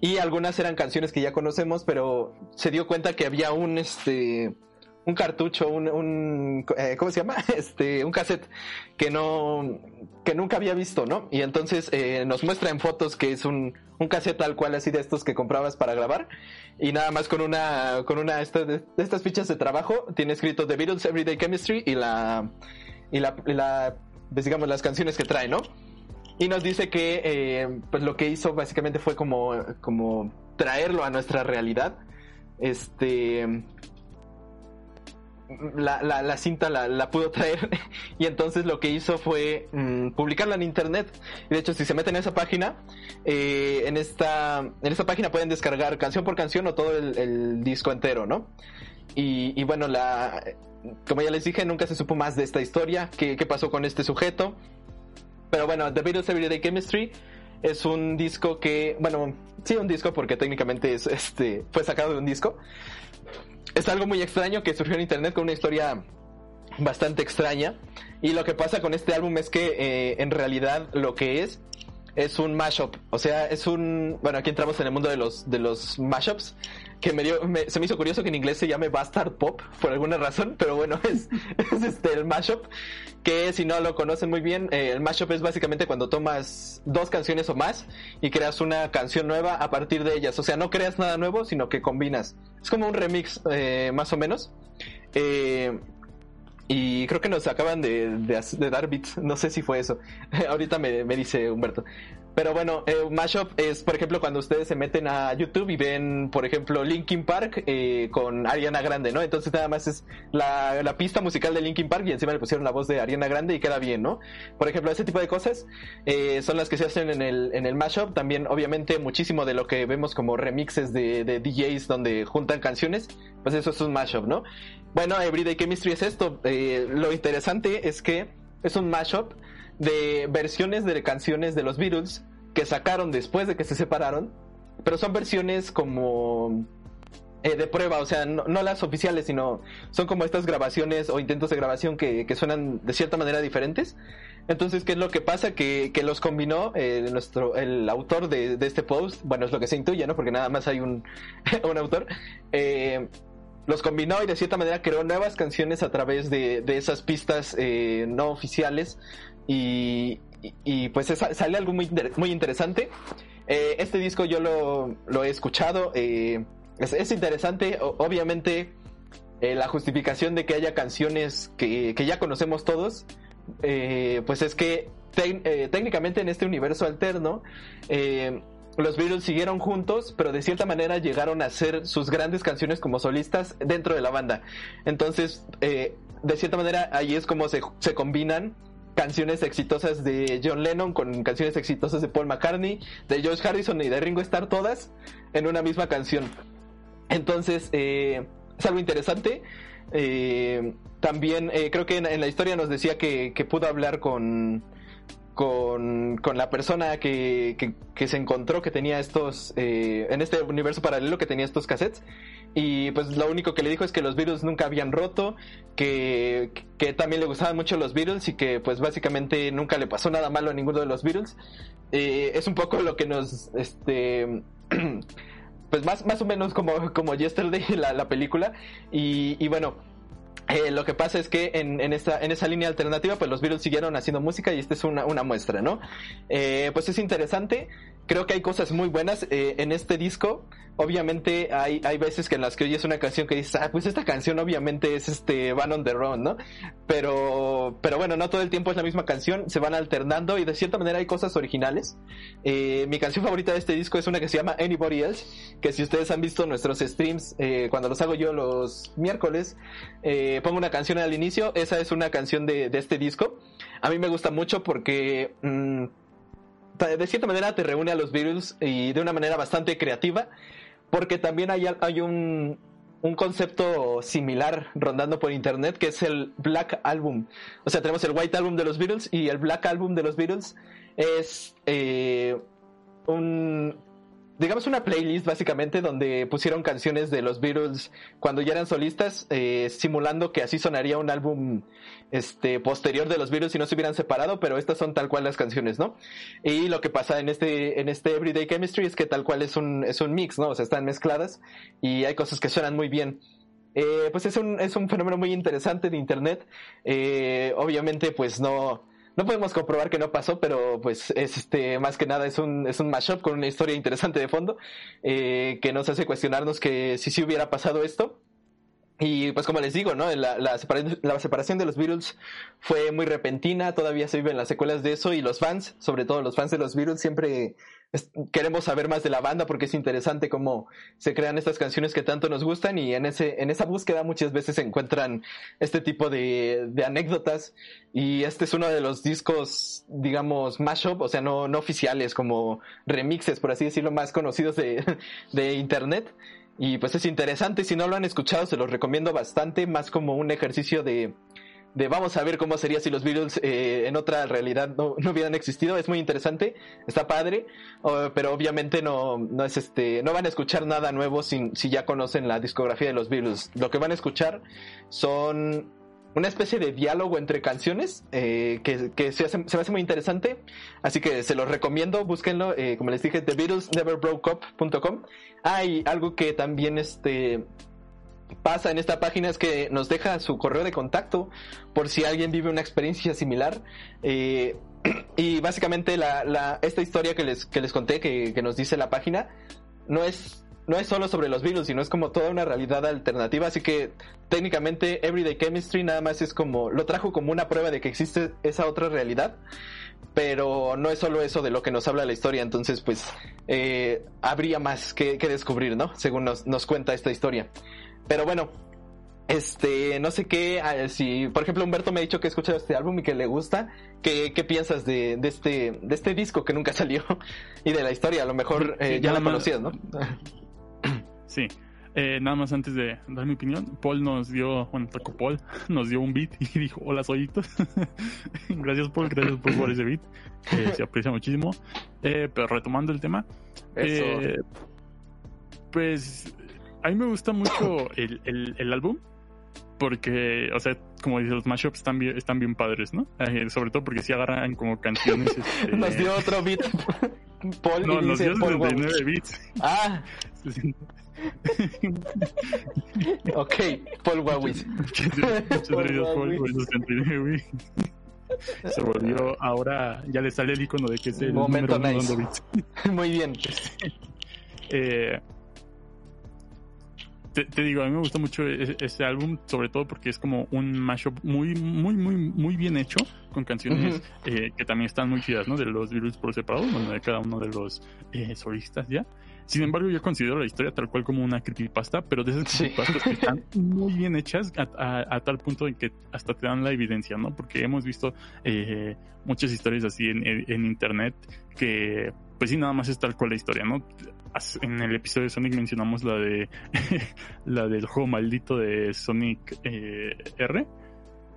Y algunas eran canciones que ya conocemos, pero se dio cuenta que había un, este, un cartucho, un, un eh, ¿cómo se llama? Este, un cassette que no, que nunca había visto, ¿no? Y entonces eh, nos muestra en fotos que es un, un cassette tal cual así de estos que comprabas para grabar y nada más con una, con una de, estas fichas de trabajo tiene escrito The Beatles Everyday Chemistry y la, y la, y pues, digamos las canciones que trae, ¿no? Y nos dice que eh, pues lo que hizo básicamente fue como, como traerlo a nuestra realidad. Este la, la, cinta la, pudo traer y entonces lo que hizo fue mm, publicarla en internet. De hecho, si se meten en esa página, eh, en, esta, en esta página pueden descargar canción por canción o todo el, disco entero, ¿no? Y, y bueno, la, como ya les dije, nunca se supo más de esta historia, qué, qué pasó con este sujeto. Pero bueno, The Beatles Everyday Chemistry es un disco que, bueno, sí, un disco porque técnicamente es, este, fue sacado de un disco. Es algo muy extraño que surgió en internet con una historia bastante extraña. Y lo que pasa con este álbum es que eh, en realidad lo que es es un mashup. O sea, es un. Bueno, aquí entramos en el mundo de los, de los mashups. Que me dio, me- se me hizo curioso que en inglés se llame Bastard Pop por alguna razón, pero bueno, es, es este el mashup. Que si no lo conocen muy bien, eh, el mashup es básicamente cuando tomas dos canciones o más y creas una canción nueva a partir de ellas. O sea, no creas nada nuevo, sino que combinas. Es como un remix, eh, más o menos. Eh, y creo que nos acaban de, de, de dar bits, no sé si fue eso. Ahorita me, me dice Humberto. Pero bueno, eh, mashup es, por ejemplo, cuando ustedes se meten a YouTube y ven, por ejemplo, Linkin Park eh, con Ariana Grande, ¿no? Entonces nada más es la, la, pista musical de Linkin Park y encima le pusieron la voz de Ariana Grande y queda bien, ¿no? Por ejemplo, ese tipo de cosas eh, son las que se hacen en el, en el mashup. También, obviamente, muchísimo de lo que vemos como remixes de, de DJs donde juntan canciones, pues eso es un mashup, ¿no? Bueno, Everyday Chemistry es esto. Eh, lo interesante es que es un mashup de versiones de canciones de los Beatles que sacaron después de que se separaron, pero son versiones como eh, de prueba, o sea, no, las oficiales, sino son como estas grabaciones o intentos de grabación que, que suenan de cierta manera diferentes. Entonces, ¿qué es lo que pasa? Que, que los combinó eh, nuestro, el autor de, de, este post, bueno, es lo que se intuye, ¿no? Porque nada más hay un, un autor. Eh, los combinó y de cierta manera creó nuevas canciones a través de, de esas pistas no oficiales y, y, pues es, sale algo muy, muy interesante. Eh, este disco yo lo, lo he escuchado, eh, es, es, interesante, obviamente eh, la justificación de que haya canciones que, que ya conocemos todos, pues es que técnicamente en este universo alterno, los Beatles siguieron juntos, pero de cierta manera llegaron a hacer sus grandes canciones como solistas dentro de la banda. Entonces, de cierta manera, ahí es como se, se, combinan canciones exitosas de John Lennon con canciones exitosas de Paul McCartney, de George Harrison y de Ringo Starr, todas en una misma canción. Entonces, eh, es algo interesante. Eh, también eh, creo que en, la historia nos decía que, que pudo hablar con con, con la persona que, que, que, se encontró que tenía estos, eh, en este universo paralelo que tenía estos cassettes. Y pues lo único que le dijo es que los Beatles nunca habían roto, que, que también le gustaban mucho los Beatles y que pues básicamente nunca le pasó nada malo a ninguno de los Beatles. Eh, es un poco lo que nos, este, pues más, más o menos como, como Yesterday, la, la película. Y, y bueno, eh, lo que pasa es que en, en, esa, en esa línea alternativa, pues los Beatles siguieron haciendo música y esta es una, una muestra, ¿no? Eh, pues es interesante, creo que hay cosas muy buenas eh, en este disco. Obviamente hay, hay veces que en las que oyes una canción que dices, ah, pues esta canción obviamente es este Van on the Run, ¿no? Pero, pero bueno, no todo el tiempo es la misma canción, se van alternando y de cierta manera hay cosas originales. Eh, mi canción favorita de este disco es una que se llama Anybody Else, que si ustedes han visto nuestros streams, eh, cuando los hago yo los miércoles, eh, pongo una canción al inicio, esa es una canción de, de este disco. A mí me gusta mucho porque... Mmm, de cierta manera te reúne a los Beatles y de una manera bastante creativa, porque también hay, hay un, un concepto similar rondando por internet que es el Black Album. O sea, tenemos el White Album de los Beatles y el Black Album de los Beatles es eh, un digamos una playlist básicamente donde pusieron canciones de los Beatles cuando ya eran solistas eh, simulando que así sonaría un álbum este posterior de los Beatles si no se hubieran separado pero estas son tal cual las canciones no y lo que pasa en este en este Everyday Chemistry es que tal cual es un es un mix no o sea están mezcladas y hay cosas que suenan muy bien. Eh, pues es un es un fenómeno muy interesante de internet. Eh, obviamente pues no no podemos comprobar que no pasó, pero pues es este más que nada es un es un mashup con una historia interesante de fondo eh, que nos hace cuestionarnos que si sí hubiera pasado esto. Y pues como les digo, ¿no? La, la, separación, la, separación de los Beatles fue muy repentina, todavía se viven las secuelas de eso y los fans, sobre todo los fans de los Beatles, siempre queremos saber más de la banda porque es interesante cómo se crean estas canciones que tanto nos gustan y en ese en esa búsqueda muchas veces se encuentran este tipo de, de anécdotas. Y este es uno de los discos digamos mashup o sea no no oficiales como remixes por así decirlo más conocidos de, de internet. Y pues es interesante si no lo han escuchado se los recomiendo bastante más como un ejercicio de de vamos a ver cómo sería si los Beatles eh, en otra realidad no, no, hubieran existido. Es muy interesante, está padre, pero obviamente no, no es este, no van a escuchar nada nuevo si, si ya conocen la discografía de los Beatles. Lo que van a escuchar son una especie de diálogo entre canciones eh, que, que se, hace, se, me hace muy interesante. Así que se los recomiendo, búsquenlo. Eh, como les dije, The Beatles Never Broke Up.com. Hay algo que también este pasa en esta página es que nos deja su correo de contacto por si alguien vive una experiencia similar. Eh, y básicamente la, esta historia que les, que les conté, que, que, nos dice la página, no es no es solo sobre los virus, sino es como toda una realidad alternativa. Así que técnicamente Everyday Chemistry nada más es como, lo trajo como una prueba de que existe esa otra realidad. Pero no es solo eso de lo que nos habla la historia, entonces pues eh, habría más que, que descubrir, ¿no? Según nos, nos cuenta esta historia. Pero bueno, este, no sé qué, ah, si, por ejemplo, Humberto me ha dicho que ha escuchado este álbum y que le gusta, ¿qué, qué piensas de, de, este, de este disco que nunca salió y de la historia? A lo mejor eh, Sí, ya la más- conocías, ¿no? Sí. Eh, nada más antes de dar mi opinión, Paul nos dio, bueno, tocó Paul, nos dio un beat y dijo, hola soyitos. gracias Paul, gracias Paul por ese beat, que se aprecia muchísimo. Eh, pero retomando el tema, Eso. eh, pues a mí me gusta mucho el, el, el álbum, porque, o sea, como dice, los mashups están bien, están bien padres, ¿no? Eh, sobre todo porque si agarran como canciones... este, Nos dio otro beat. Paul No, nos dio Paul Wow. 69 beats. Ah, ok, Paul Wawis. Muchas gracias, Paul, por esos 69, güey. Se volvió, ahora ya le sale el icono de que es el Momento número uno nice. beats. Muy bien. Eh, te, te digo, a mí me gusta mucho e- este álbum, sobre todo porque es como un mashup muy, muy, muy, muy bien hecho, con canciones eh, que también están muy chidas, ¿no? De los Beatles por separado, bueno, de cada uno de los eh, solistas ya. Sin embargo, yo considero la historia tal cual como una creepypasta, pero de esas Sí. creepypastas que están muy bien hechas a, a- a tal punto en que hasta te dan la evidencia, ¿no? Porque hemos visto eh, muchas historias así en, en- en internet que, pues sí, nada más es tal cual la historia, ¿no? En el episodio de Sonic mencionamos la de la del juego maldito de Sonic eh, R.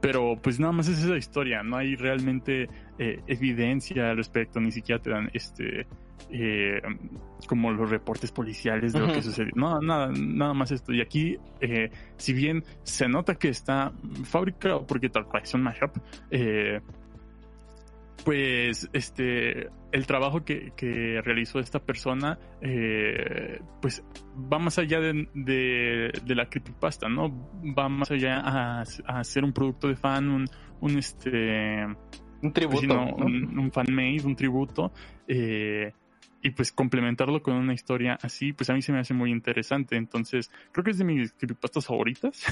Pero pues nada más es esa historia, no hay realmente eh, evidencia al respecto, ni siquiera te dan este eh, como los reportes policiales de lo que sucedió. No, nada, nada más esto. Y aquí, eh, si bien se nota que está fabricado porque tal cual es un mashup, eh, pues este el trabajo que, que realizó esta persona eh, pues va más allá de, de, de la creepypasta no va más allá a, a ser un producto de fan un, un este Un pues tributo. ¿no? un, un fan made un tributo eh, y pues complementarlo con una historia así pues a mí se me hace muy interesante entonces creo que es de mis creepypastas favoritas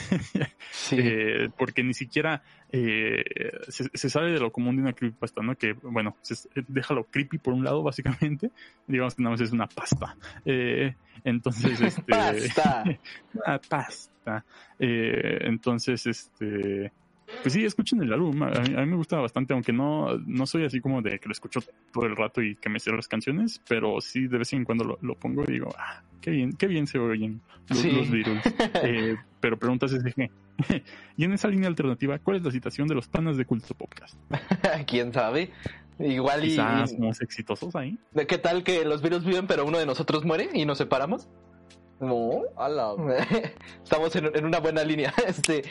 Sí. eh, porque ni siquiera eh, se, se sale de lo común de una creepypasta, ¿no? Que, bueno, se, déjalo creepy por un lado, básicamente, digamos que nada más es una pasta. Eh, entonces, este... Basta. una pasta. Eh, entonces, este... Pues sí, escuchen el álbum. A mí, a mí me gusta bastante, aunque no, no soy así como de que lo escucho todo el rato y que me sé las canciones, pero sí de vez en cuando lo, lo pongo y digo, ah, qué bien, qué bien se oyen los, Sí. los Beatles. Eh, pero preguntas es de qué. y en esa línea alternativa, ¿cuál es la situación de los panas de culto podcast? ¿Quién sabe? Igual y... Quizás más exitosos ahí. ¿De ¿Qué tal que los virus viven pero uno de nosotros muere y nos separamos? No. Ala. Estamos en, en una buena línea. Este,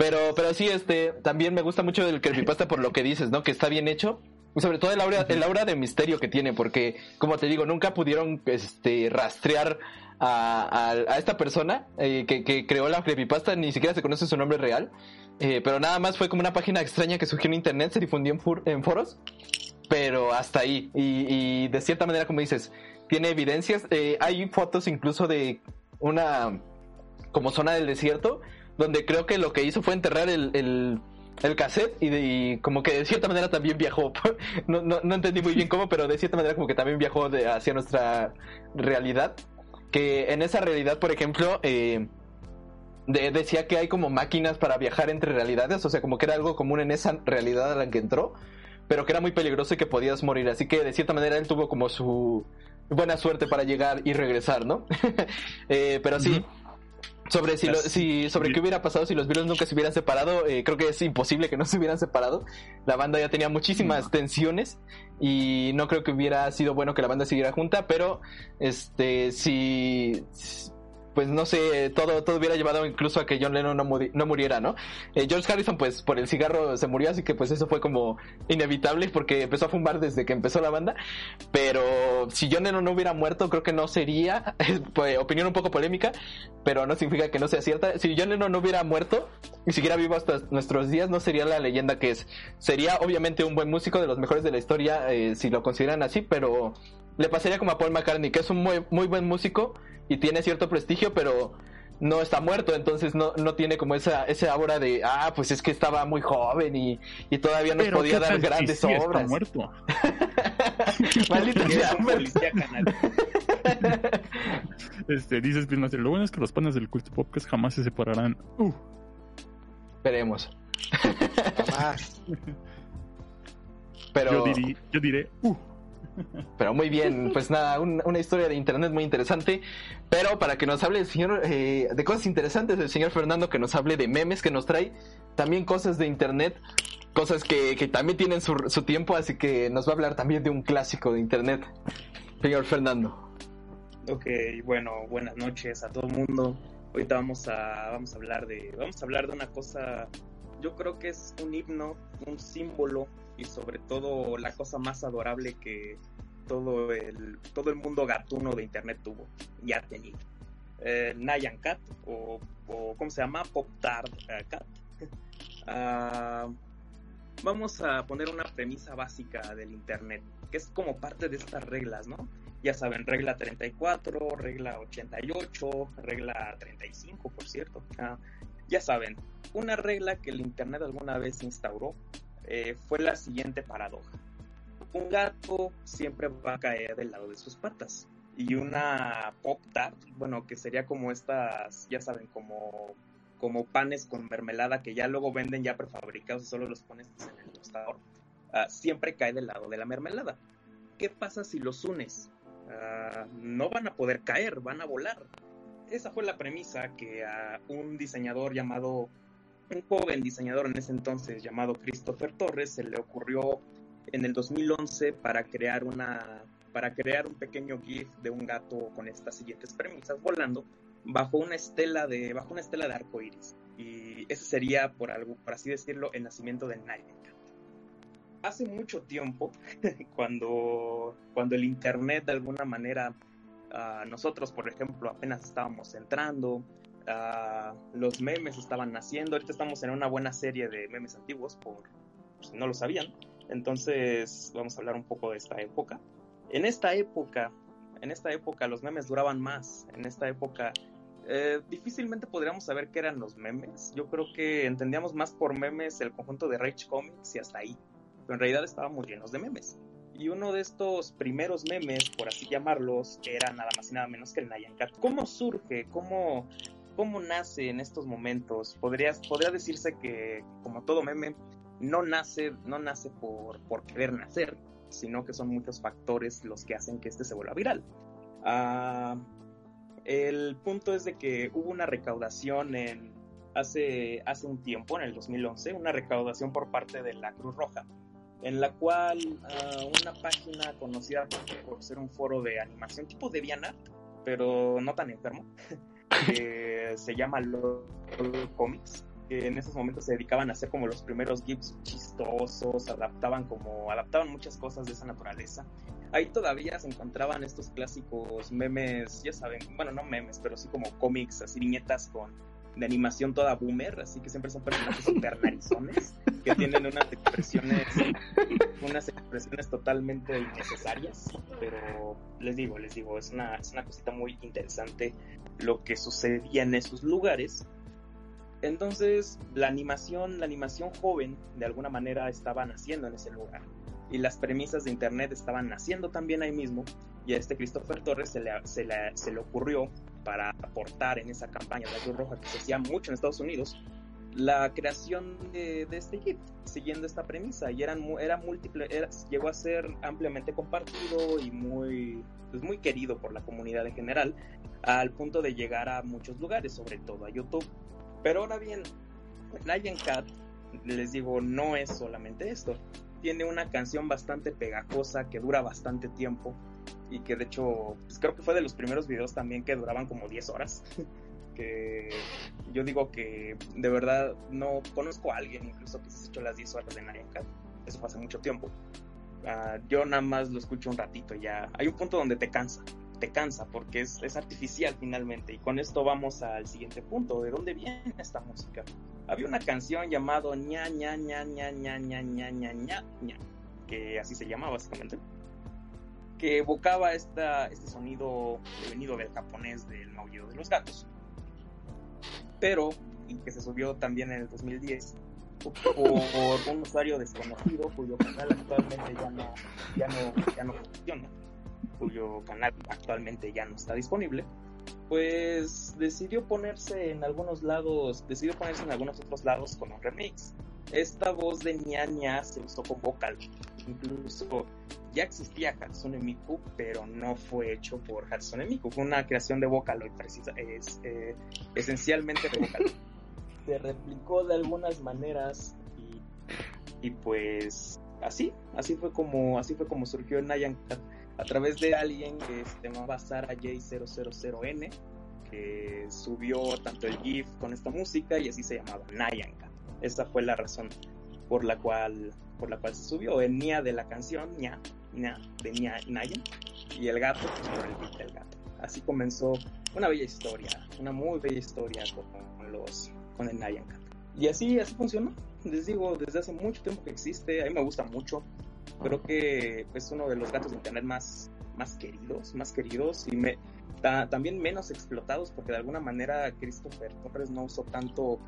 pero, pero sí, este, también me gusta mucho el creepypasta por lo que dices, ¿no? Que está bien hecho. Sobre todo el aura, el aura de misterio que tiene, porque, como te digo, nunca pudieron este, rastrear a, a- a esta persona eh, que, que creó la creepypasta, ni siquiera se conoce su nombre real. Eh, pero nada más fue como una página extraña que surgió en internet, se difundió en, fur- en foros, pero hasta ahí. Y, y de cierta manera, como dices, tiene evidencias. Eh, hay fotos incluso de una como zona del desierto, donde creo que lo que hizo fue enterrar el, el, cassette y, como que de cierta manera también viajó. No, no, no entendí muy bien cómo, pero de cierta manera como que también viajó hacia nuestra realidad. Que en esa realidad, por ejemplo, eh, de- decía que hay como máquinas para viajar entre realidades, o sea, como que era algo común en esa realidad a la que entró, pero que era muy peligroso y que podías morir. Así que de cierta manera él tuvo como su buena suerte para llegar y regresar, ¿no? Eh, pero sí. Sobre si, lo- si sobre qué hubiera pasado si los virus nunca se hubieran separado, eh, creo que es imposible que no se hubieran separado. La banda ya tenía muchísimas tensiones y no creo que hubiera sido bueno que la banda siguiera junta, pero este si pues no sé, todo, todo hubiera llevado incluso a que John Lennon no, muri- no muriera, ¿no? Eh, George Harrison, pues por el cigarro se murió, así que pues eso fue como inevitable porque empezó a fumar desde que empezó la banda. Pero si John Lennon no hubiera muerto, creo que no sería, es, pues, opinión un poco polémica, pero no significa que no sea cierta. Si John Lennon no hubiera muerto y siguiera vivo hasta nuestros días, no sería la leyenda que es. Sería obviamente un buen músico de los mejores de la historia, eh, si lo consideran así, pero le pasaría como a Paul McCartney, que es un muy, muy buen músico y tiene cierto prestigio, pero no está muerto, entonces no, no tiene como esa, ese aura de, ah, pues es que estaba muy joven y, y todavía nos Pero podía ¿qué dar tal si grandes sí está obras. muerto? Maldito Es sea, un policía canal. Este, dice Speedmaster, lo bueno es que los panes del culto podcast jamás se separarán. Uh, Esperemos. Jamás. Pero, yo, dirí- yo diré, uh. Pero muy bien, pues nada, un- una historia de internet muy interesante. Pero para que nos hable el señor eh, de cosas interesantes, el señor Fernando que nos hable de memes que nos trae, también cosas de internet, cosas que, que también tienen su, su tiempo, así que nos va a hablar también de un clásico de internet. Señor Fernando. Ok, bueno, buenas noches a todo el mundo. Ahorita vamos a, vamos a hablar de, vamos a hablar de una cosa, yo creo que es un himno, un símbolo y sobre todo la cosa más adorable que todo el, todo el mundo gatuno de internet tuvo y ha tenido. Eh, Nyan Cat o, ¿cómo se llama? Pop eh, Cat. Ah, vamos a poner una premisa básica del internet, que es como parte de estas reglas, ¿no? ya saben, regla 34, regla 88, regla 35, por cierto. Ah, ya saben, una regla que el Internet alguna vez instauró eh, fue la siguiente paradoja. Un gato siempre va a caer del lado de sus patas. Y una pop tart, bueno, que sería como estas, ya saben, como, como panes con mermelada que ya luego venden ya prefabricados y solo los pones en el tostador, ah, siempre cae del lado de la mermelada. ¿Qué pasa si los unes? Ah, no van a poder caer, van a volar. Esa fue la premisa que a un diseñador llamado, un joven diseñador en ese entonces llamado Christopher Torres se le ocurrió en el 2011 para crear una para crear un pequeño GIF de un gato con estas siguientes premisas volando bajo una estela de bajo una estela de arco iris y ese sería por algo por así decirlo el nacimiento del Night Cat. Hace mucho tiempo cuando, cuando el Internet de alguna manera, uh, nosotros por ejemplo apenas estábamos entrando, uh, los memes estaban naciendo, ahorita estamos en una buena serie de memes antiguos, por, si no lo sabían, entonces vamos a hablar un poco de esta época. En esta época, en esta época los memes duraban más, en esta época eh, difícilmente podríamos saber qué eran los memes, yo creo que entendíamos más por memes el conjunto de Rage Comics y hasta ahí pero en realidad estábamos llenos de memes. Y uno de estos primeros memes, por así llamarlos, era nada más y nada menos que el Nyan Cat. ¿Cómo surge? ¿Cómo, cómo nace en estos momentos? Podría, podría decirse que, como todo meme, no nace, no nace por, querer nacer, sino que son muchos factores los que hacen que este se vuelva viral. Uh, el punto es de que hubo una recaudación en, hace, hace un tiempo, en el 2011, una recaudación por parte de la Cruz Roja, en la cual uh, una página conocida por ser un foro de animación tipo de DeviantArt, pero no tan enfermo, que se llama LOL Comics, que en esos momentos se dedicaban a hacer como los primeros GIFs chistosos, adaptaban como, adaptaban muchas cosas de esa naturaleza. Ahí todavía se encontraban estos clásicos memes, ya saben, bueno, no memes, pero sí como cómics, así viñetas con de animación toda boomer, así que siempre son personajes super narizones que tienen unas expresiones, unas expresiones totalmente innecesarias, pero les digo, les digo, es una, es una cosita muy interesante lo que sucedía en esos lugares. Entonces, la animación, la animación joven, de alguna manera estaba naciendo en ese lugar. Y las premisas de internet estaban naciendo también ahí mismo. Y a este Christopher Torres se le, se le, se le ocurrió para aportar en esa campaña de la Cruz Roja que se hacía mucho en Estados Unidos, la creación de, de este kit, siguiendo esta premisa, y eran, era múltiple, era, llegó a ser ampliamente compartido y muy, pues muy querido por la comunidad en general, al punto de llegar a muchos lugares, sobre todo a YouTube. Pero ahora bien, Nyan Cat, les digo, no es solamente esto. Tiene una canción bastante pegajosa que dura bastante tiempo y que de hecho pues creo que fue de los primeros videos también que duraban como 10 horas. que yo digo que de verdad no conozco a alguien incluso que se ha hecho las 10 horas de Nyan Cat. Eso fue hace mucho tiempo. Uh, yo nada más lo escucho un ratito ya. Hay un punto donde te cansa, te cansa porque es, es, artificial finalmente. Y con esto vamos al siguiente punto. ¿De dónde viene esta música? Había una canción llamado ña ña ña ña ña ña ña ña ña ña que así se llama básicamente que evocaba esta, este sonido venido del japonés del maullido de los gatos. Pero, y que se subió también en el 2010, por un usuario desconocido cuyo canal actualmente ya no, ya no, ya no funciona, cuyo canal actualmente ya no está disponible, pues decidió ponerse en algunos lados, decidió ponerse en algunos otros lados con un remix. Esta voz de ñaña se usó con vocal, incluso ya existía Hatsune Miku, pero no fue hecho por Hatsune Miku, fue una creación de Vocaloid, precisa, es, eh, esencialmente de Vocaloid. Se replicó de algunas maneras y, y, pues así, así fue como, así fue como surgió Nyan a través de alguien que se llamaba Sara J000N, que subió tanto el GIF con esta música y así se llamaba Nyan Esa fue la razón por la cual por la cual se subió. El Nia de la canción Nia, Nia de Nia Nayan y el gato pues, por el beat del gato. Así comenzó una bella historia una muy bella historia con, los con el Nayan Cat y así así funcionó les digo desde hace mucho tiempo que existe a mí me gusta mucho. Creo que es uno de los gatos de internet más más queridos más queridos y me también menos explotados porque de alguna manera Christopher Torres no usó tanto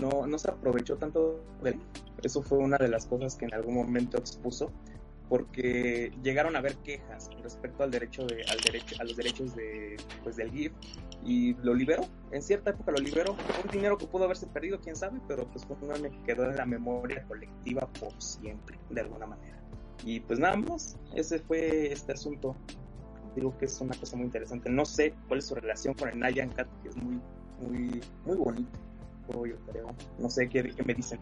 no, no se aprovechó tanto de él. Eso fue una de las cosas que en algún momento expuso, porque llegaron a haber quejas respecto al derecho de, al derecho, a los derechos de, pues, del GIF y lo liberó. En cierta época lo liberó. Un dinero que pudo haberse perdido, quién sabe, pero pues fue un que quedó en la memoria colectiva por siempre, de alguna manera. Y pues nada más, ese fue este asunto. Digo que es una cosa muy interesante. No sé cuál es su relación con el Nyan Cat, que es muy, muy, muy bonito yo creo. No sé qué, me dicen.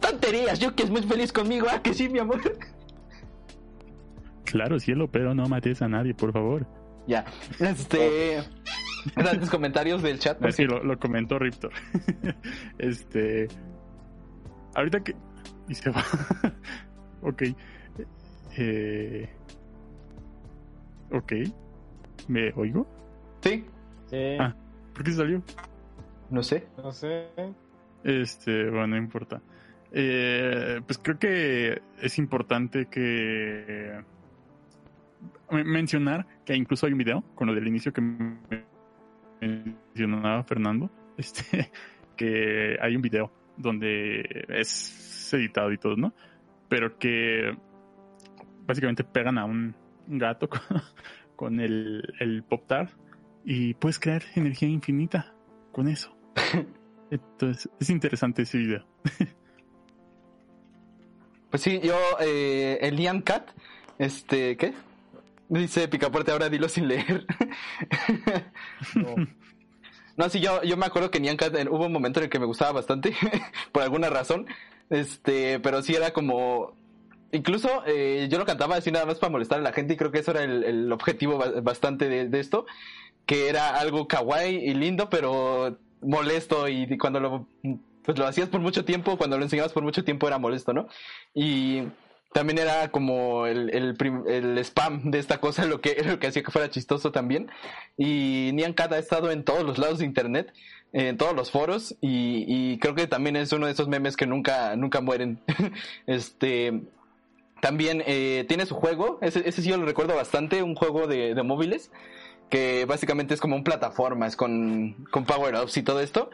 Tonterías, yo que es muy feliz conmigo, ah, que sí, mi amor. Claro, cielo, pero no mates a nadie, por favor. Ya, este. Grandes comentarios del chat. Sí, lo, lo comentó Riptor. este. Ahorita que. Y se va. ok. Eh... Ok. ¿Me oigo? Sí. sí. Ah, ¿por qué salió? No sé. No sé. Este, bueno, no importa. Eh, pues creo que es importante que mencionar que incluso hay un video con lo del inicio que mencionaba Fernando. Este, que hay un video donde es editado y todo, ¿no? Pero que básicamente pegan a un gato con, el, el Pop Tart y puedes crear energía infinita con eso. Entonces, es interesante ese video. pues sí, yo, eh, el Liam Cat, este, ¿qué? Dice Picaporte, ahora dilo sin leer. no. sí, yo, yo me acuerdo que Nyan Cat hubo un momento en el que me gustaba bastante, por alguna razón. Este, pero sí era como. Incluso eh, yo lo cantaba así nada más para molestar a la gente y creo que eso era el, objetivo bastante de, de, esto. Que era algo kawaii y lindo, pero molesto y cuando lo, pues lo hacías por mucho tiempo, cuando lo enseñabas por mucho tiempo era molesto, ¿no? Y también era como el, el, spam de esta cosa lo que, lo que hacía que fuera chistoso también. Y Nian Cat ha estado en todos los lados de internet, en todos los foros, y, creo que también es uno de esos memes que nunca, nunca mueren. este también eh, tiene su juego, ese, sí yo lo recuerdo bastante, un juego de, de móviles que básicamente es como un plataformas con, con power-ups y todo esto.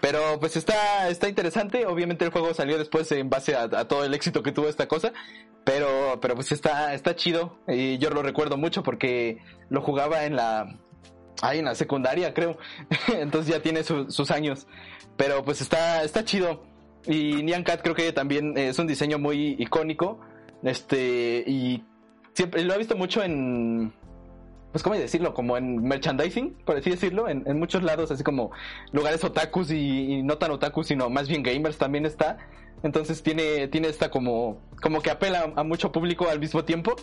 Pero pues está, está interesante. Obviamente el juego salió después en base a, todo el éxito que tuvo esta cosa. Pero, pero pues está, está chido. Y yo lo recuerdo mucho porque lo jugaba en la, ahí en la secundaria, creo. Entonces ya tiene sus años. Pero pues está, está chido. Y Nyan Cat creo que también es un diseño muy icónico. Este, y siempre lo he visto mucho en, pues cómo decirlo, como en merchandising, por así decirlo, en, muchos lados, así como lugares otakus y, no tan otakus, sino más bien gamers también está. Entonces tiene, tiene esta como, como que apela a mucho público al mismo tiempo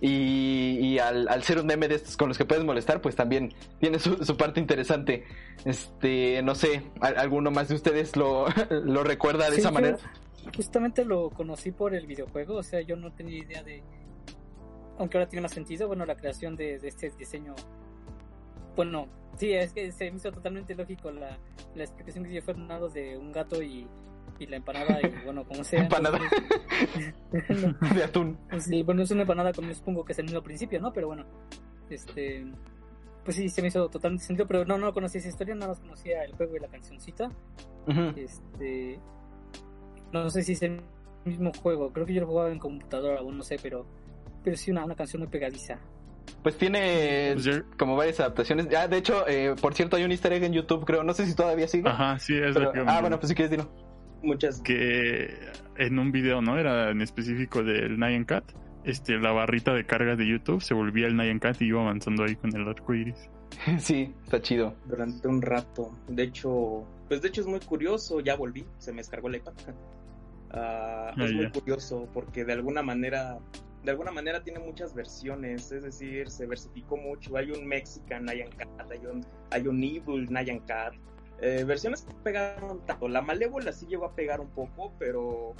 y, al, ser un meme de estos con los que puedes molestar, pues también tiene su, parte interesante. Este, no sé, ¿alguno más de ustedes lo, lo recuerda de esa manera? Justamente lo conocí por el videojuego, o sea, yo no tenía idea de aunque ahora tiene más sentido, bueno, la creación de, este diseño, bueno, sí, es que se me hizo totalmente lógico la, la explicación que dio Fernando de un gato y y la empanada, y bueno, como sea. Empanada. No, de atún. sí, bueno, es una empanada como yo supongo que es el mismo principio, ¿no? Pero bueno, este. Pues sí, se me hizo totalmente sentido, pero no, no conocía esa historia, nada más conocía el juego y la cancioncita. Este. No sé si es el mismo juego, creo que yo lo jugaba en computadora o no sé, pero. Pero sí, una, una canción muy pegadiza. Pues tiene Pues como varias adaptaciones. Ah, de hecho, eh, por cierto, hay un easter egg en YouTube, creo. No sé si todavía sigue. Ajá, sí, es pero- lo que ah, bueno, pues si quieres dilo. Muchas que en un video, ¿no? Era en específico del Nyan Cat. Este, la barrita de carga de YouTube se volvía el Nyan Cat y iba avanzando ahí con el arco iris. sí, está chido. durante un rato. De hecho, pues de hecho es muy curioso, ya volví, se me descargó el iPad. Ah, Ah, es muy ya. curioso porque de alguna manera, de alguna manera tiene muchas versiones, es decir, se versificó mucho. Hay un Mexican Nyan Cat, hay un, hay un Evil Nyan Cat. Eh, versiones que pegaron tanto. La Malévola sí llegó a pegar un poco, pero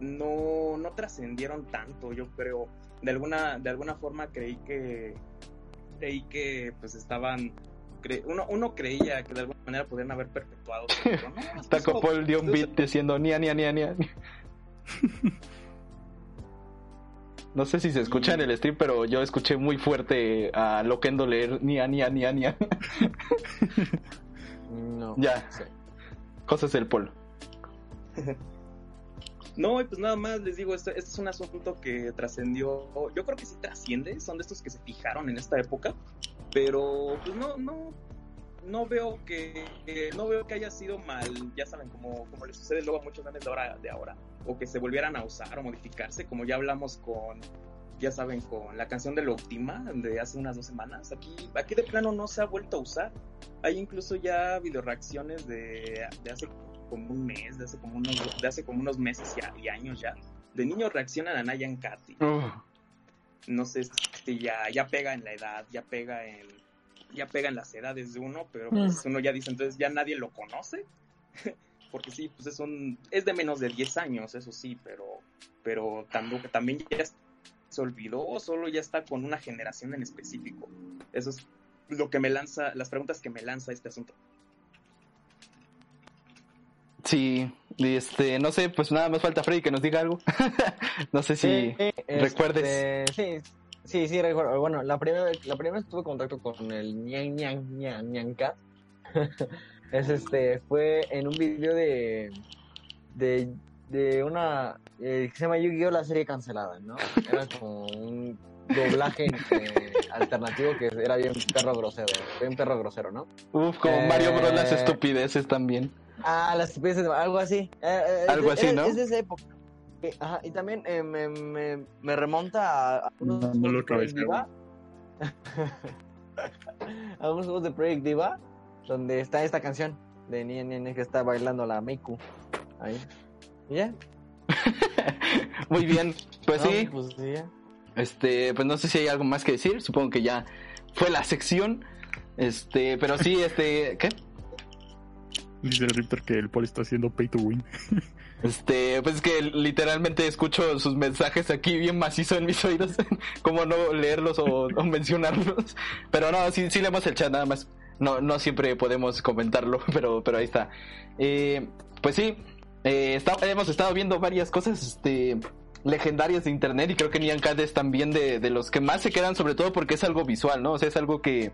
no, no trascendieron tanto, yo creo. De alguna, de alguna forma creí que creí que pues estaban cre- uno, uno creía que de alguna manera podrían haber perpetuado pero no, Taco Paul dio un beat diciendo nia, nia, nia, nia. No sé si se escucha en el stream, pero yo escuché muy fuerte a Loquendo leer nia, nia, nia, nia. No. Ya. Sí. Cosas del Paul. No, y pues nada más les digo, este, este es un asunto que trascendió, yo creo que sí trasciende, son de estos que se fijaron en esta época, pero pues no, no, no veo que, que- no veo que haya sido mal, ya saben, como, como le sucede luego a muchos memes de ahora, de ahora, o que se volvieran a usar o modificarse, como ya hablamos con, ya saben, con la canción de la última de hace unas dos semanas, aquí, aquí de plano no se ha vuelto a usar, hay incluso ya video reacciones de, de hace como un mes, de hace como unos, de hace como unos meses ya, y años ya, de niños reaccionan a Nayan Cat. y Uf. No sé si ya, ya pega en la edad, ya pega en, ya pega en las edades de uno, pero pues uno ya dice, entonces ya nadie lo conoce. Porque sí, pues es un, es de menos de 10 años, eso sí, pero, pero también, también ya se olvidó o solo ya está con una generación en específico. Eso es lo que me lanza, las preguntas que me lanza este asunto. Sí, y este, no sé, pues nada más falta Freddy que nos diga algo. no sé si Sí, recuerdes. este, sí, sí, sí, recuerdo. Bueno, la primera, vez- la primera vez que tuve contacto con el ñan ñan ñan ñan cat es este, fue en un video de, de, de una, eh, que se llama Yu-Gi-Oh! la serie cancelada, ¿no? Era como un doblaje eh, alternativo que era bien perro grosero, bien perro grosero, ¿no? Uf, como Mario Bros. las Eh, estupideces también. Ah, las estupideces, algo así. Eh, eh, es Algo así, ¿no? Es de esa época. Eh, Ajá, y también eh, me, me, me remonta a, a unos No, no juegos de Project Diva. a unos juegos de Project Diva, donde está esta canción de Nien Nien que está bailando la Miku. Ahí. ¿Y ya? Muy bien, pues No, sí, Pues sí, ya. este, pues no sé si hay algo más que decir, supongo que ya fue la sección. Este, pero sí, este, ¿qué? Dice el Riptor que el Paul está haciendo pay to win. Este, pues es que literalmente escucho sus mensajes aquí bien macizo en mis oídos, cómo no leerlos o, o mencionarlos. Pero no, sí, sí leemos el chat nada más. No, no siempre podemos comentarlo, pero, pero ahí está. Eh, pues sí, eh, hemos estado viendo varias cosas, este, legendarias de internet y creo que Nian Cat es también de, de los que más se quedan, sobre todo porque es algo visual, ¿no? O sea, es algo que,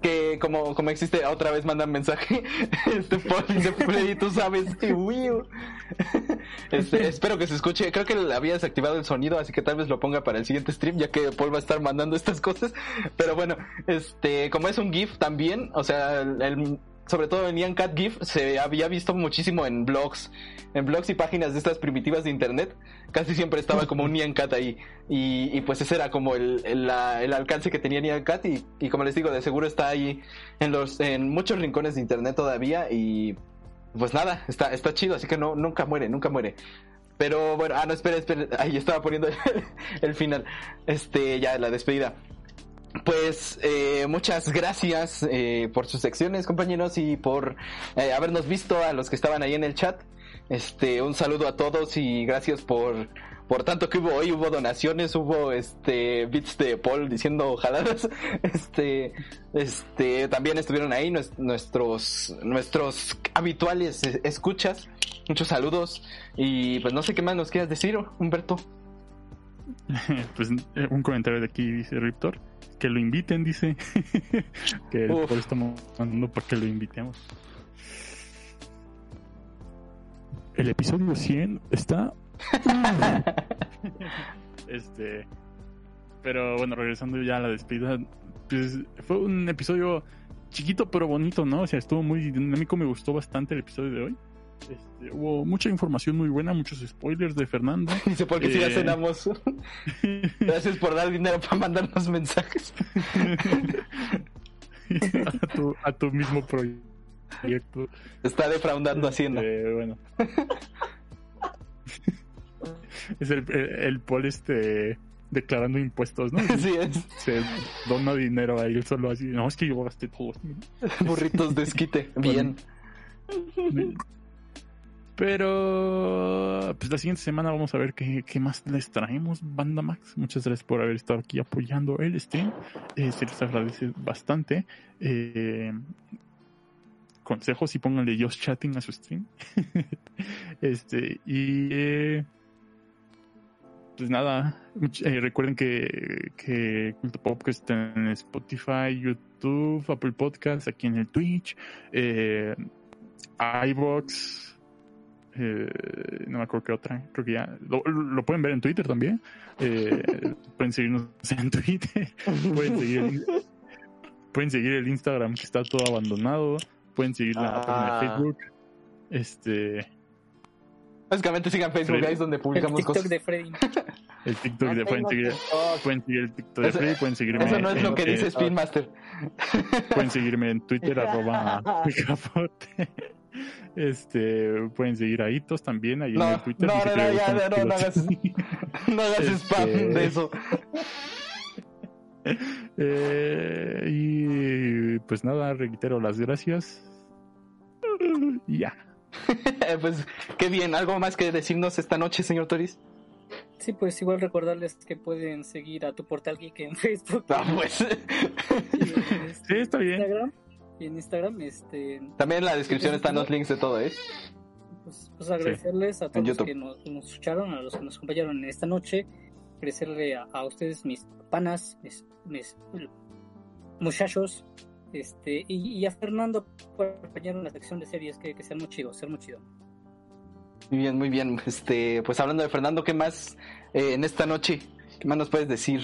que como, como existe, otra vez mandan mensaje, este Paul dice, Freddy, tú sabes, Will. Este, espero que se escuche, creo que le había desactivado el sonido, así que tal vez lo ponga para el siguiente stream, ya que Paul va a estar mandando estas cosas, pero bueno, este, como es un GIF también, o sea, el- sobre todo en Ian Cat GIF se había visto muchísimo en blogs, en blogs y páginas de estas primitivas de internet, casi siempre estaba como un Nyan Cat ahí. Y, y pues ese era como el, el, alcance que tenía Nyan Cat. Y, y como les digo, de seguro está ahí en los en muchos rincones de internet todavía. Y pues nada, está, está chido, así que no, nunca muere, nunca muere. Pero bueno, ah, no, espera, espera, ahí estaba poniendo el, el final. Este, ya la despedida. Pues eh, muchas gracias eh, por sus secciones, compañeros, y por eh, habernos visto a los que estaban ahí en el chat. Este, un saludo a todos y gracias por por tanto que hubo hoy, hubo donaciones, hubo este bits de Paul diciendo jaladas. Este, este, también estuvieron ahí nues- nuestros nuestros habituales eh, escuchas. muchos saludos y pues no sé qué más nos quieras decir, Humberto. pues un comentario de aquí dice Riptor. Que lo inviten, dice. que Uf. por estamos mandando para que lo invitemos. El episodio 100 está. este. Pero bueno, regresando ya a la despedida. Pues fue un episodio chiquito pero bonito, ¿no? O sea, estuvo muy dinámico. Me gustó bastante el episodio de hoy. Este, hubo mucha información muy buena, muchos spoilers de Fernando. Dice, porque si ya Eh. cenamos. Gracias por dar dinero para mandarnos mensajes. a, tu, a tu mismo proyecto. Está defraudando Hacienda. Eh, bueno. es el, el, el Paul este declarando impuestos, ¿no? Así es. Se dona dinero a él solo así. No, es que yo gasté todo. Burritos de esquite. Bien. Pero pues la siguiente semana vamos a ver qué, qué más les traemos, Banda Max. Muchas gracias por haber estado aquí apoyando el stream. Eh, se les agradece bastante. Eh, consejos y pónganle just chatting a su stream. este, y eh, pues nada, eh, recuerden que, que Culto está en Spotify, YouTube, Apple Podcasts, aquí en el Twitch, eh, iBox, eh, no me acuerdo qué otra, creo que ya lo, lo pueden ver en Twitter también. Eh, pueden seguirnos en Twitter, pueden seguir el, pueden seguir el Instagram que está todo abandonado, pueden seguir la Ah. página de Facebook. Este, Básicamente sigan Facebook, Freddy. ahí es donde El publicamos TikTok cosas. de Freddy. el TikTok de No pueden seguir, pueden seguir el TikTok de Eso- Freddy, pueden seguirme Eso no es lo en- que dice Spin Master. pueden seguirme en Twitter arroba picapote. Este, pueden seguir a Hitos también ahí en No, el Twitter. no, no, no, ya, no, hagas- tiros. No hagas Este- spam de eso. Eh, y pues nada, reitero las gracias. Ya. pues qué bien. ¿Algo más que decirnos esta noche, señor Toris? Sí, pues igual recordarles que pueden seguir a tu portal geek en Facebook Ah, pues. y en Sí, está bien. Instagram. En Instagram, este, También en la descripción están los links de todo, ¿eh? pues, pues agradecerles a todos los que nos, nos escucharon, a los que nos acompañaron en esta noche. Agradecerle a, a ustedes, mis panas, mis, mis muchachos, este, y, y a Fernando por acompañarnos en la sección de series que, que sean muy chido, ser muy chido. Muy bien, muy bien. Este, pues hablando de Fernando, ¿qué más eh, en esta noche? ¿Qué más nos puedes decir?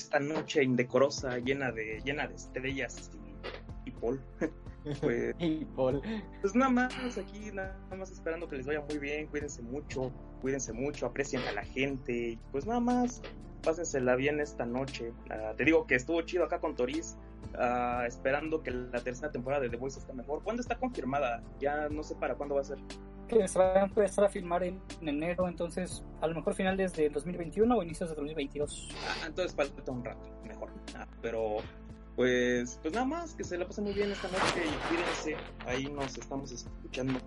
Esta noche indecorosa, llena de, llena de estrellas y, y Paul. Pues, Y Paul. pues nada más aquí, nada más esperando que les vaya muy bien, cuídense mucho, cuídense mucho, aprecien a la gente, pues nada más, pásensela bien esta noche. Ah, te digo que estuvo chido acá con Toris, ah, esperando que la tercera temporada de The Voice esté mejor. ¿Cuándo está confirmada? Ya no sé para cuándo va a ser. Que se va a empezar a filmar en, en enero, entonces a lo mejor finales de 2021 o inicios de 2022. Ah, entonces falta un rato, mejor. Ah, pero pues, pues nada más, que se la pasen muy bien esta noche y cuídense. Ahí nos estamos escuchando.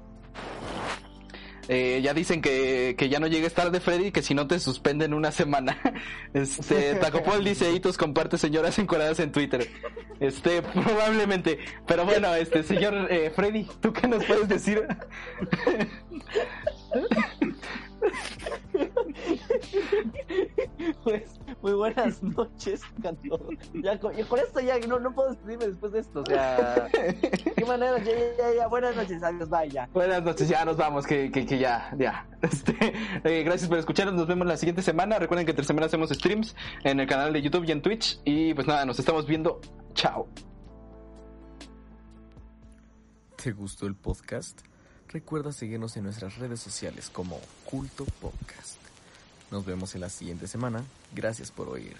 Eh, ya dicen que, que ya no llegues tarde, Freddy, que si no te suspenden una semana. Este, Tacopol dice, Hitos comparte señoras encoradas en Twitter. Este, probablemente. Pero bueno, este, señor eh, Freddy, ¿tú qué nos puedes decir? Pues, muy buenas noches, cantor. Ya, con, esto ya no, no puedo despedirme después de esto. O sea, qué manera. Ya, ya, ya, ya. Buenas noches, adiós, bye, ya. Buenas noches, ya nos vamos, que, que, que ya, ya. Este, eh, gracias por escucharnos, nos vemos la siguiente semana. Recuerden que entre semana hacemos streams en el canal de YouTube y en Twitch. Y pues nada, nos estamos viendo. Chao. ¿Te gustó el podcast? Recuerda seguirnos en nuestras redes sociales como Culto Podcast. Nos vemos en la siguiente semana. Gracias por oír.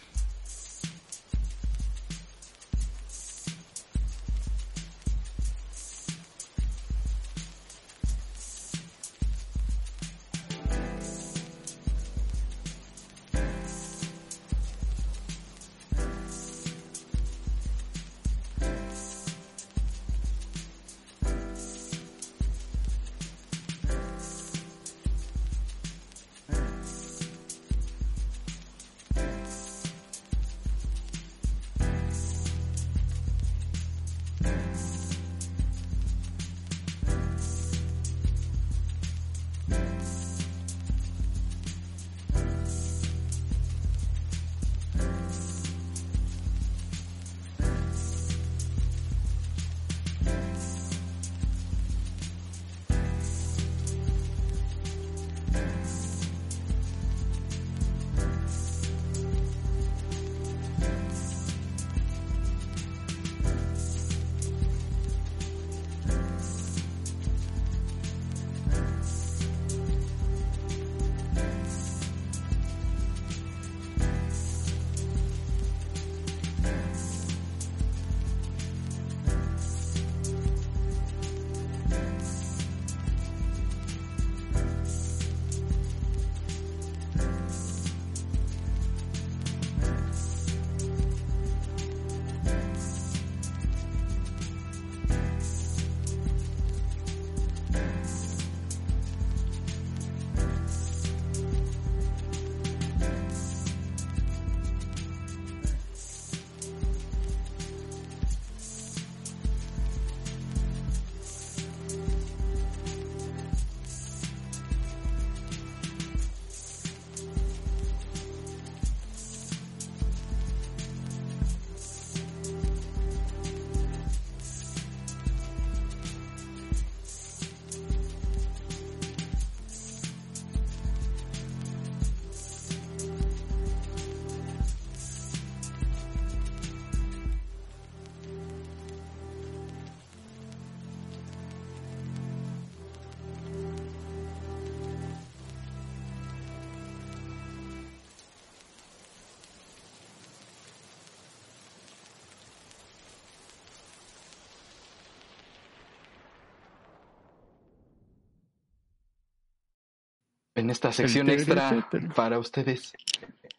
En esta sección extra para ustedes.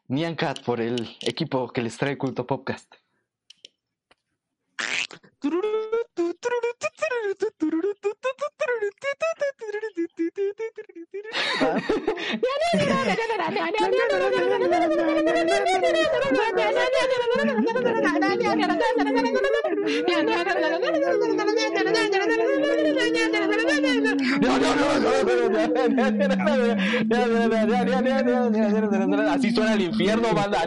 Nian Cat por el equipo que les trae Culto Podcast. Así suena el infierno, banda.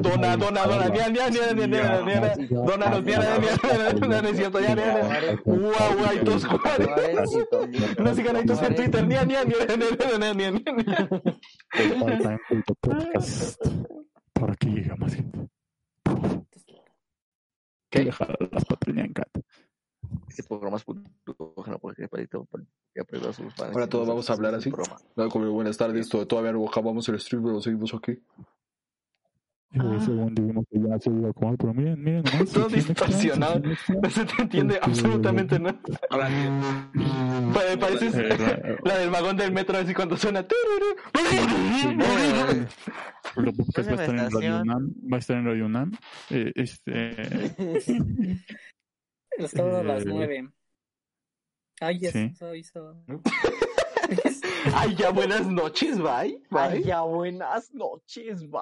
Dona, dona, dona. Dónanos, no es cierto, ya, No sigan en Twitter. Podcast. Para que llegue más gente. Las patrullas en cat. Este programa es porque. Ahora todos vamos a hablar así. Como buenas tardes, to- todavía no acabamos el stream, pero seguimos aquí. Luego según dijimos que ya se iba a comer, pero miren, miren nomás. Todo distorsionado. No se te entiende absolutamente nada. Ahora, Pa- Pareces Eh, la del vagón del metro, así cuando suena. Culto Podcast va a estar en Radio. UNAM. Va a estar en Radio UNAM. Eh, este. Los sábados a las Eh, nueve. Ay, ya sí. se avisó. Ay, ya buenas noches, bye. Ay, Bye. ya buenas noches, bye.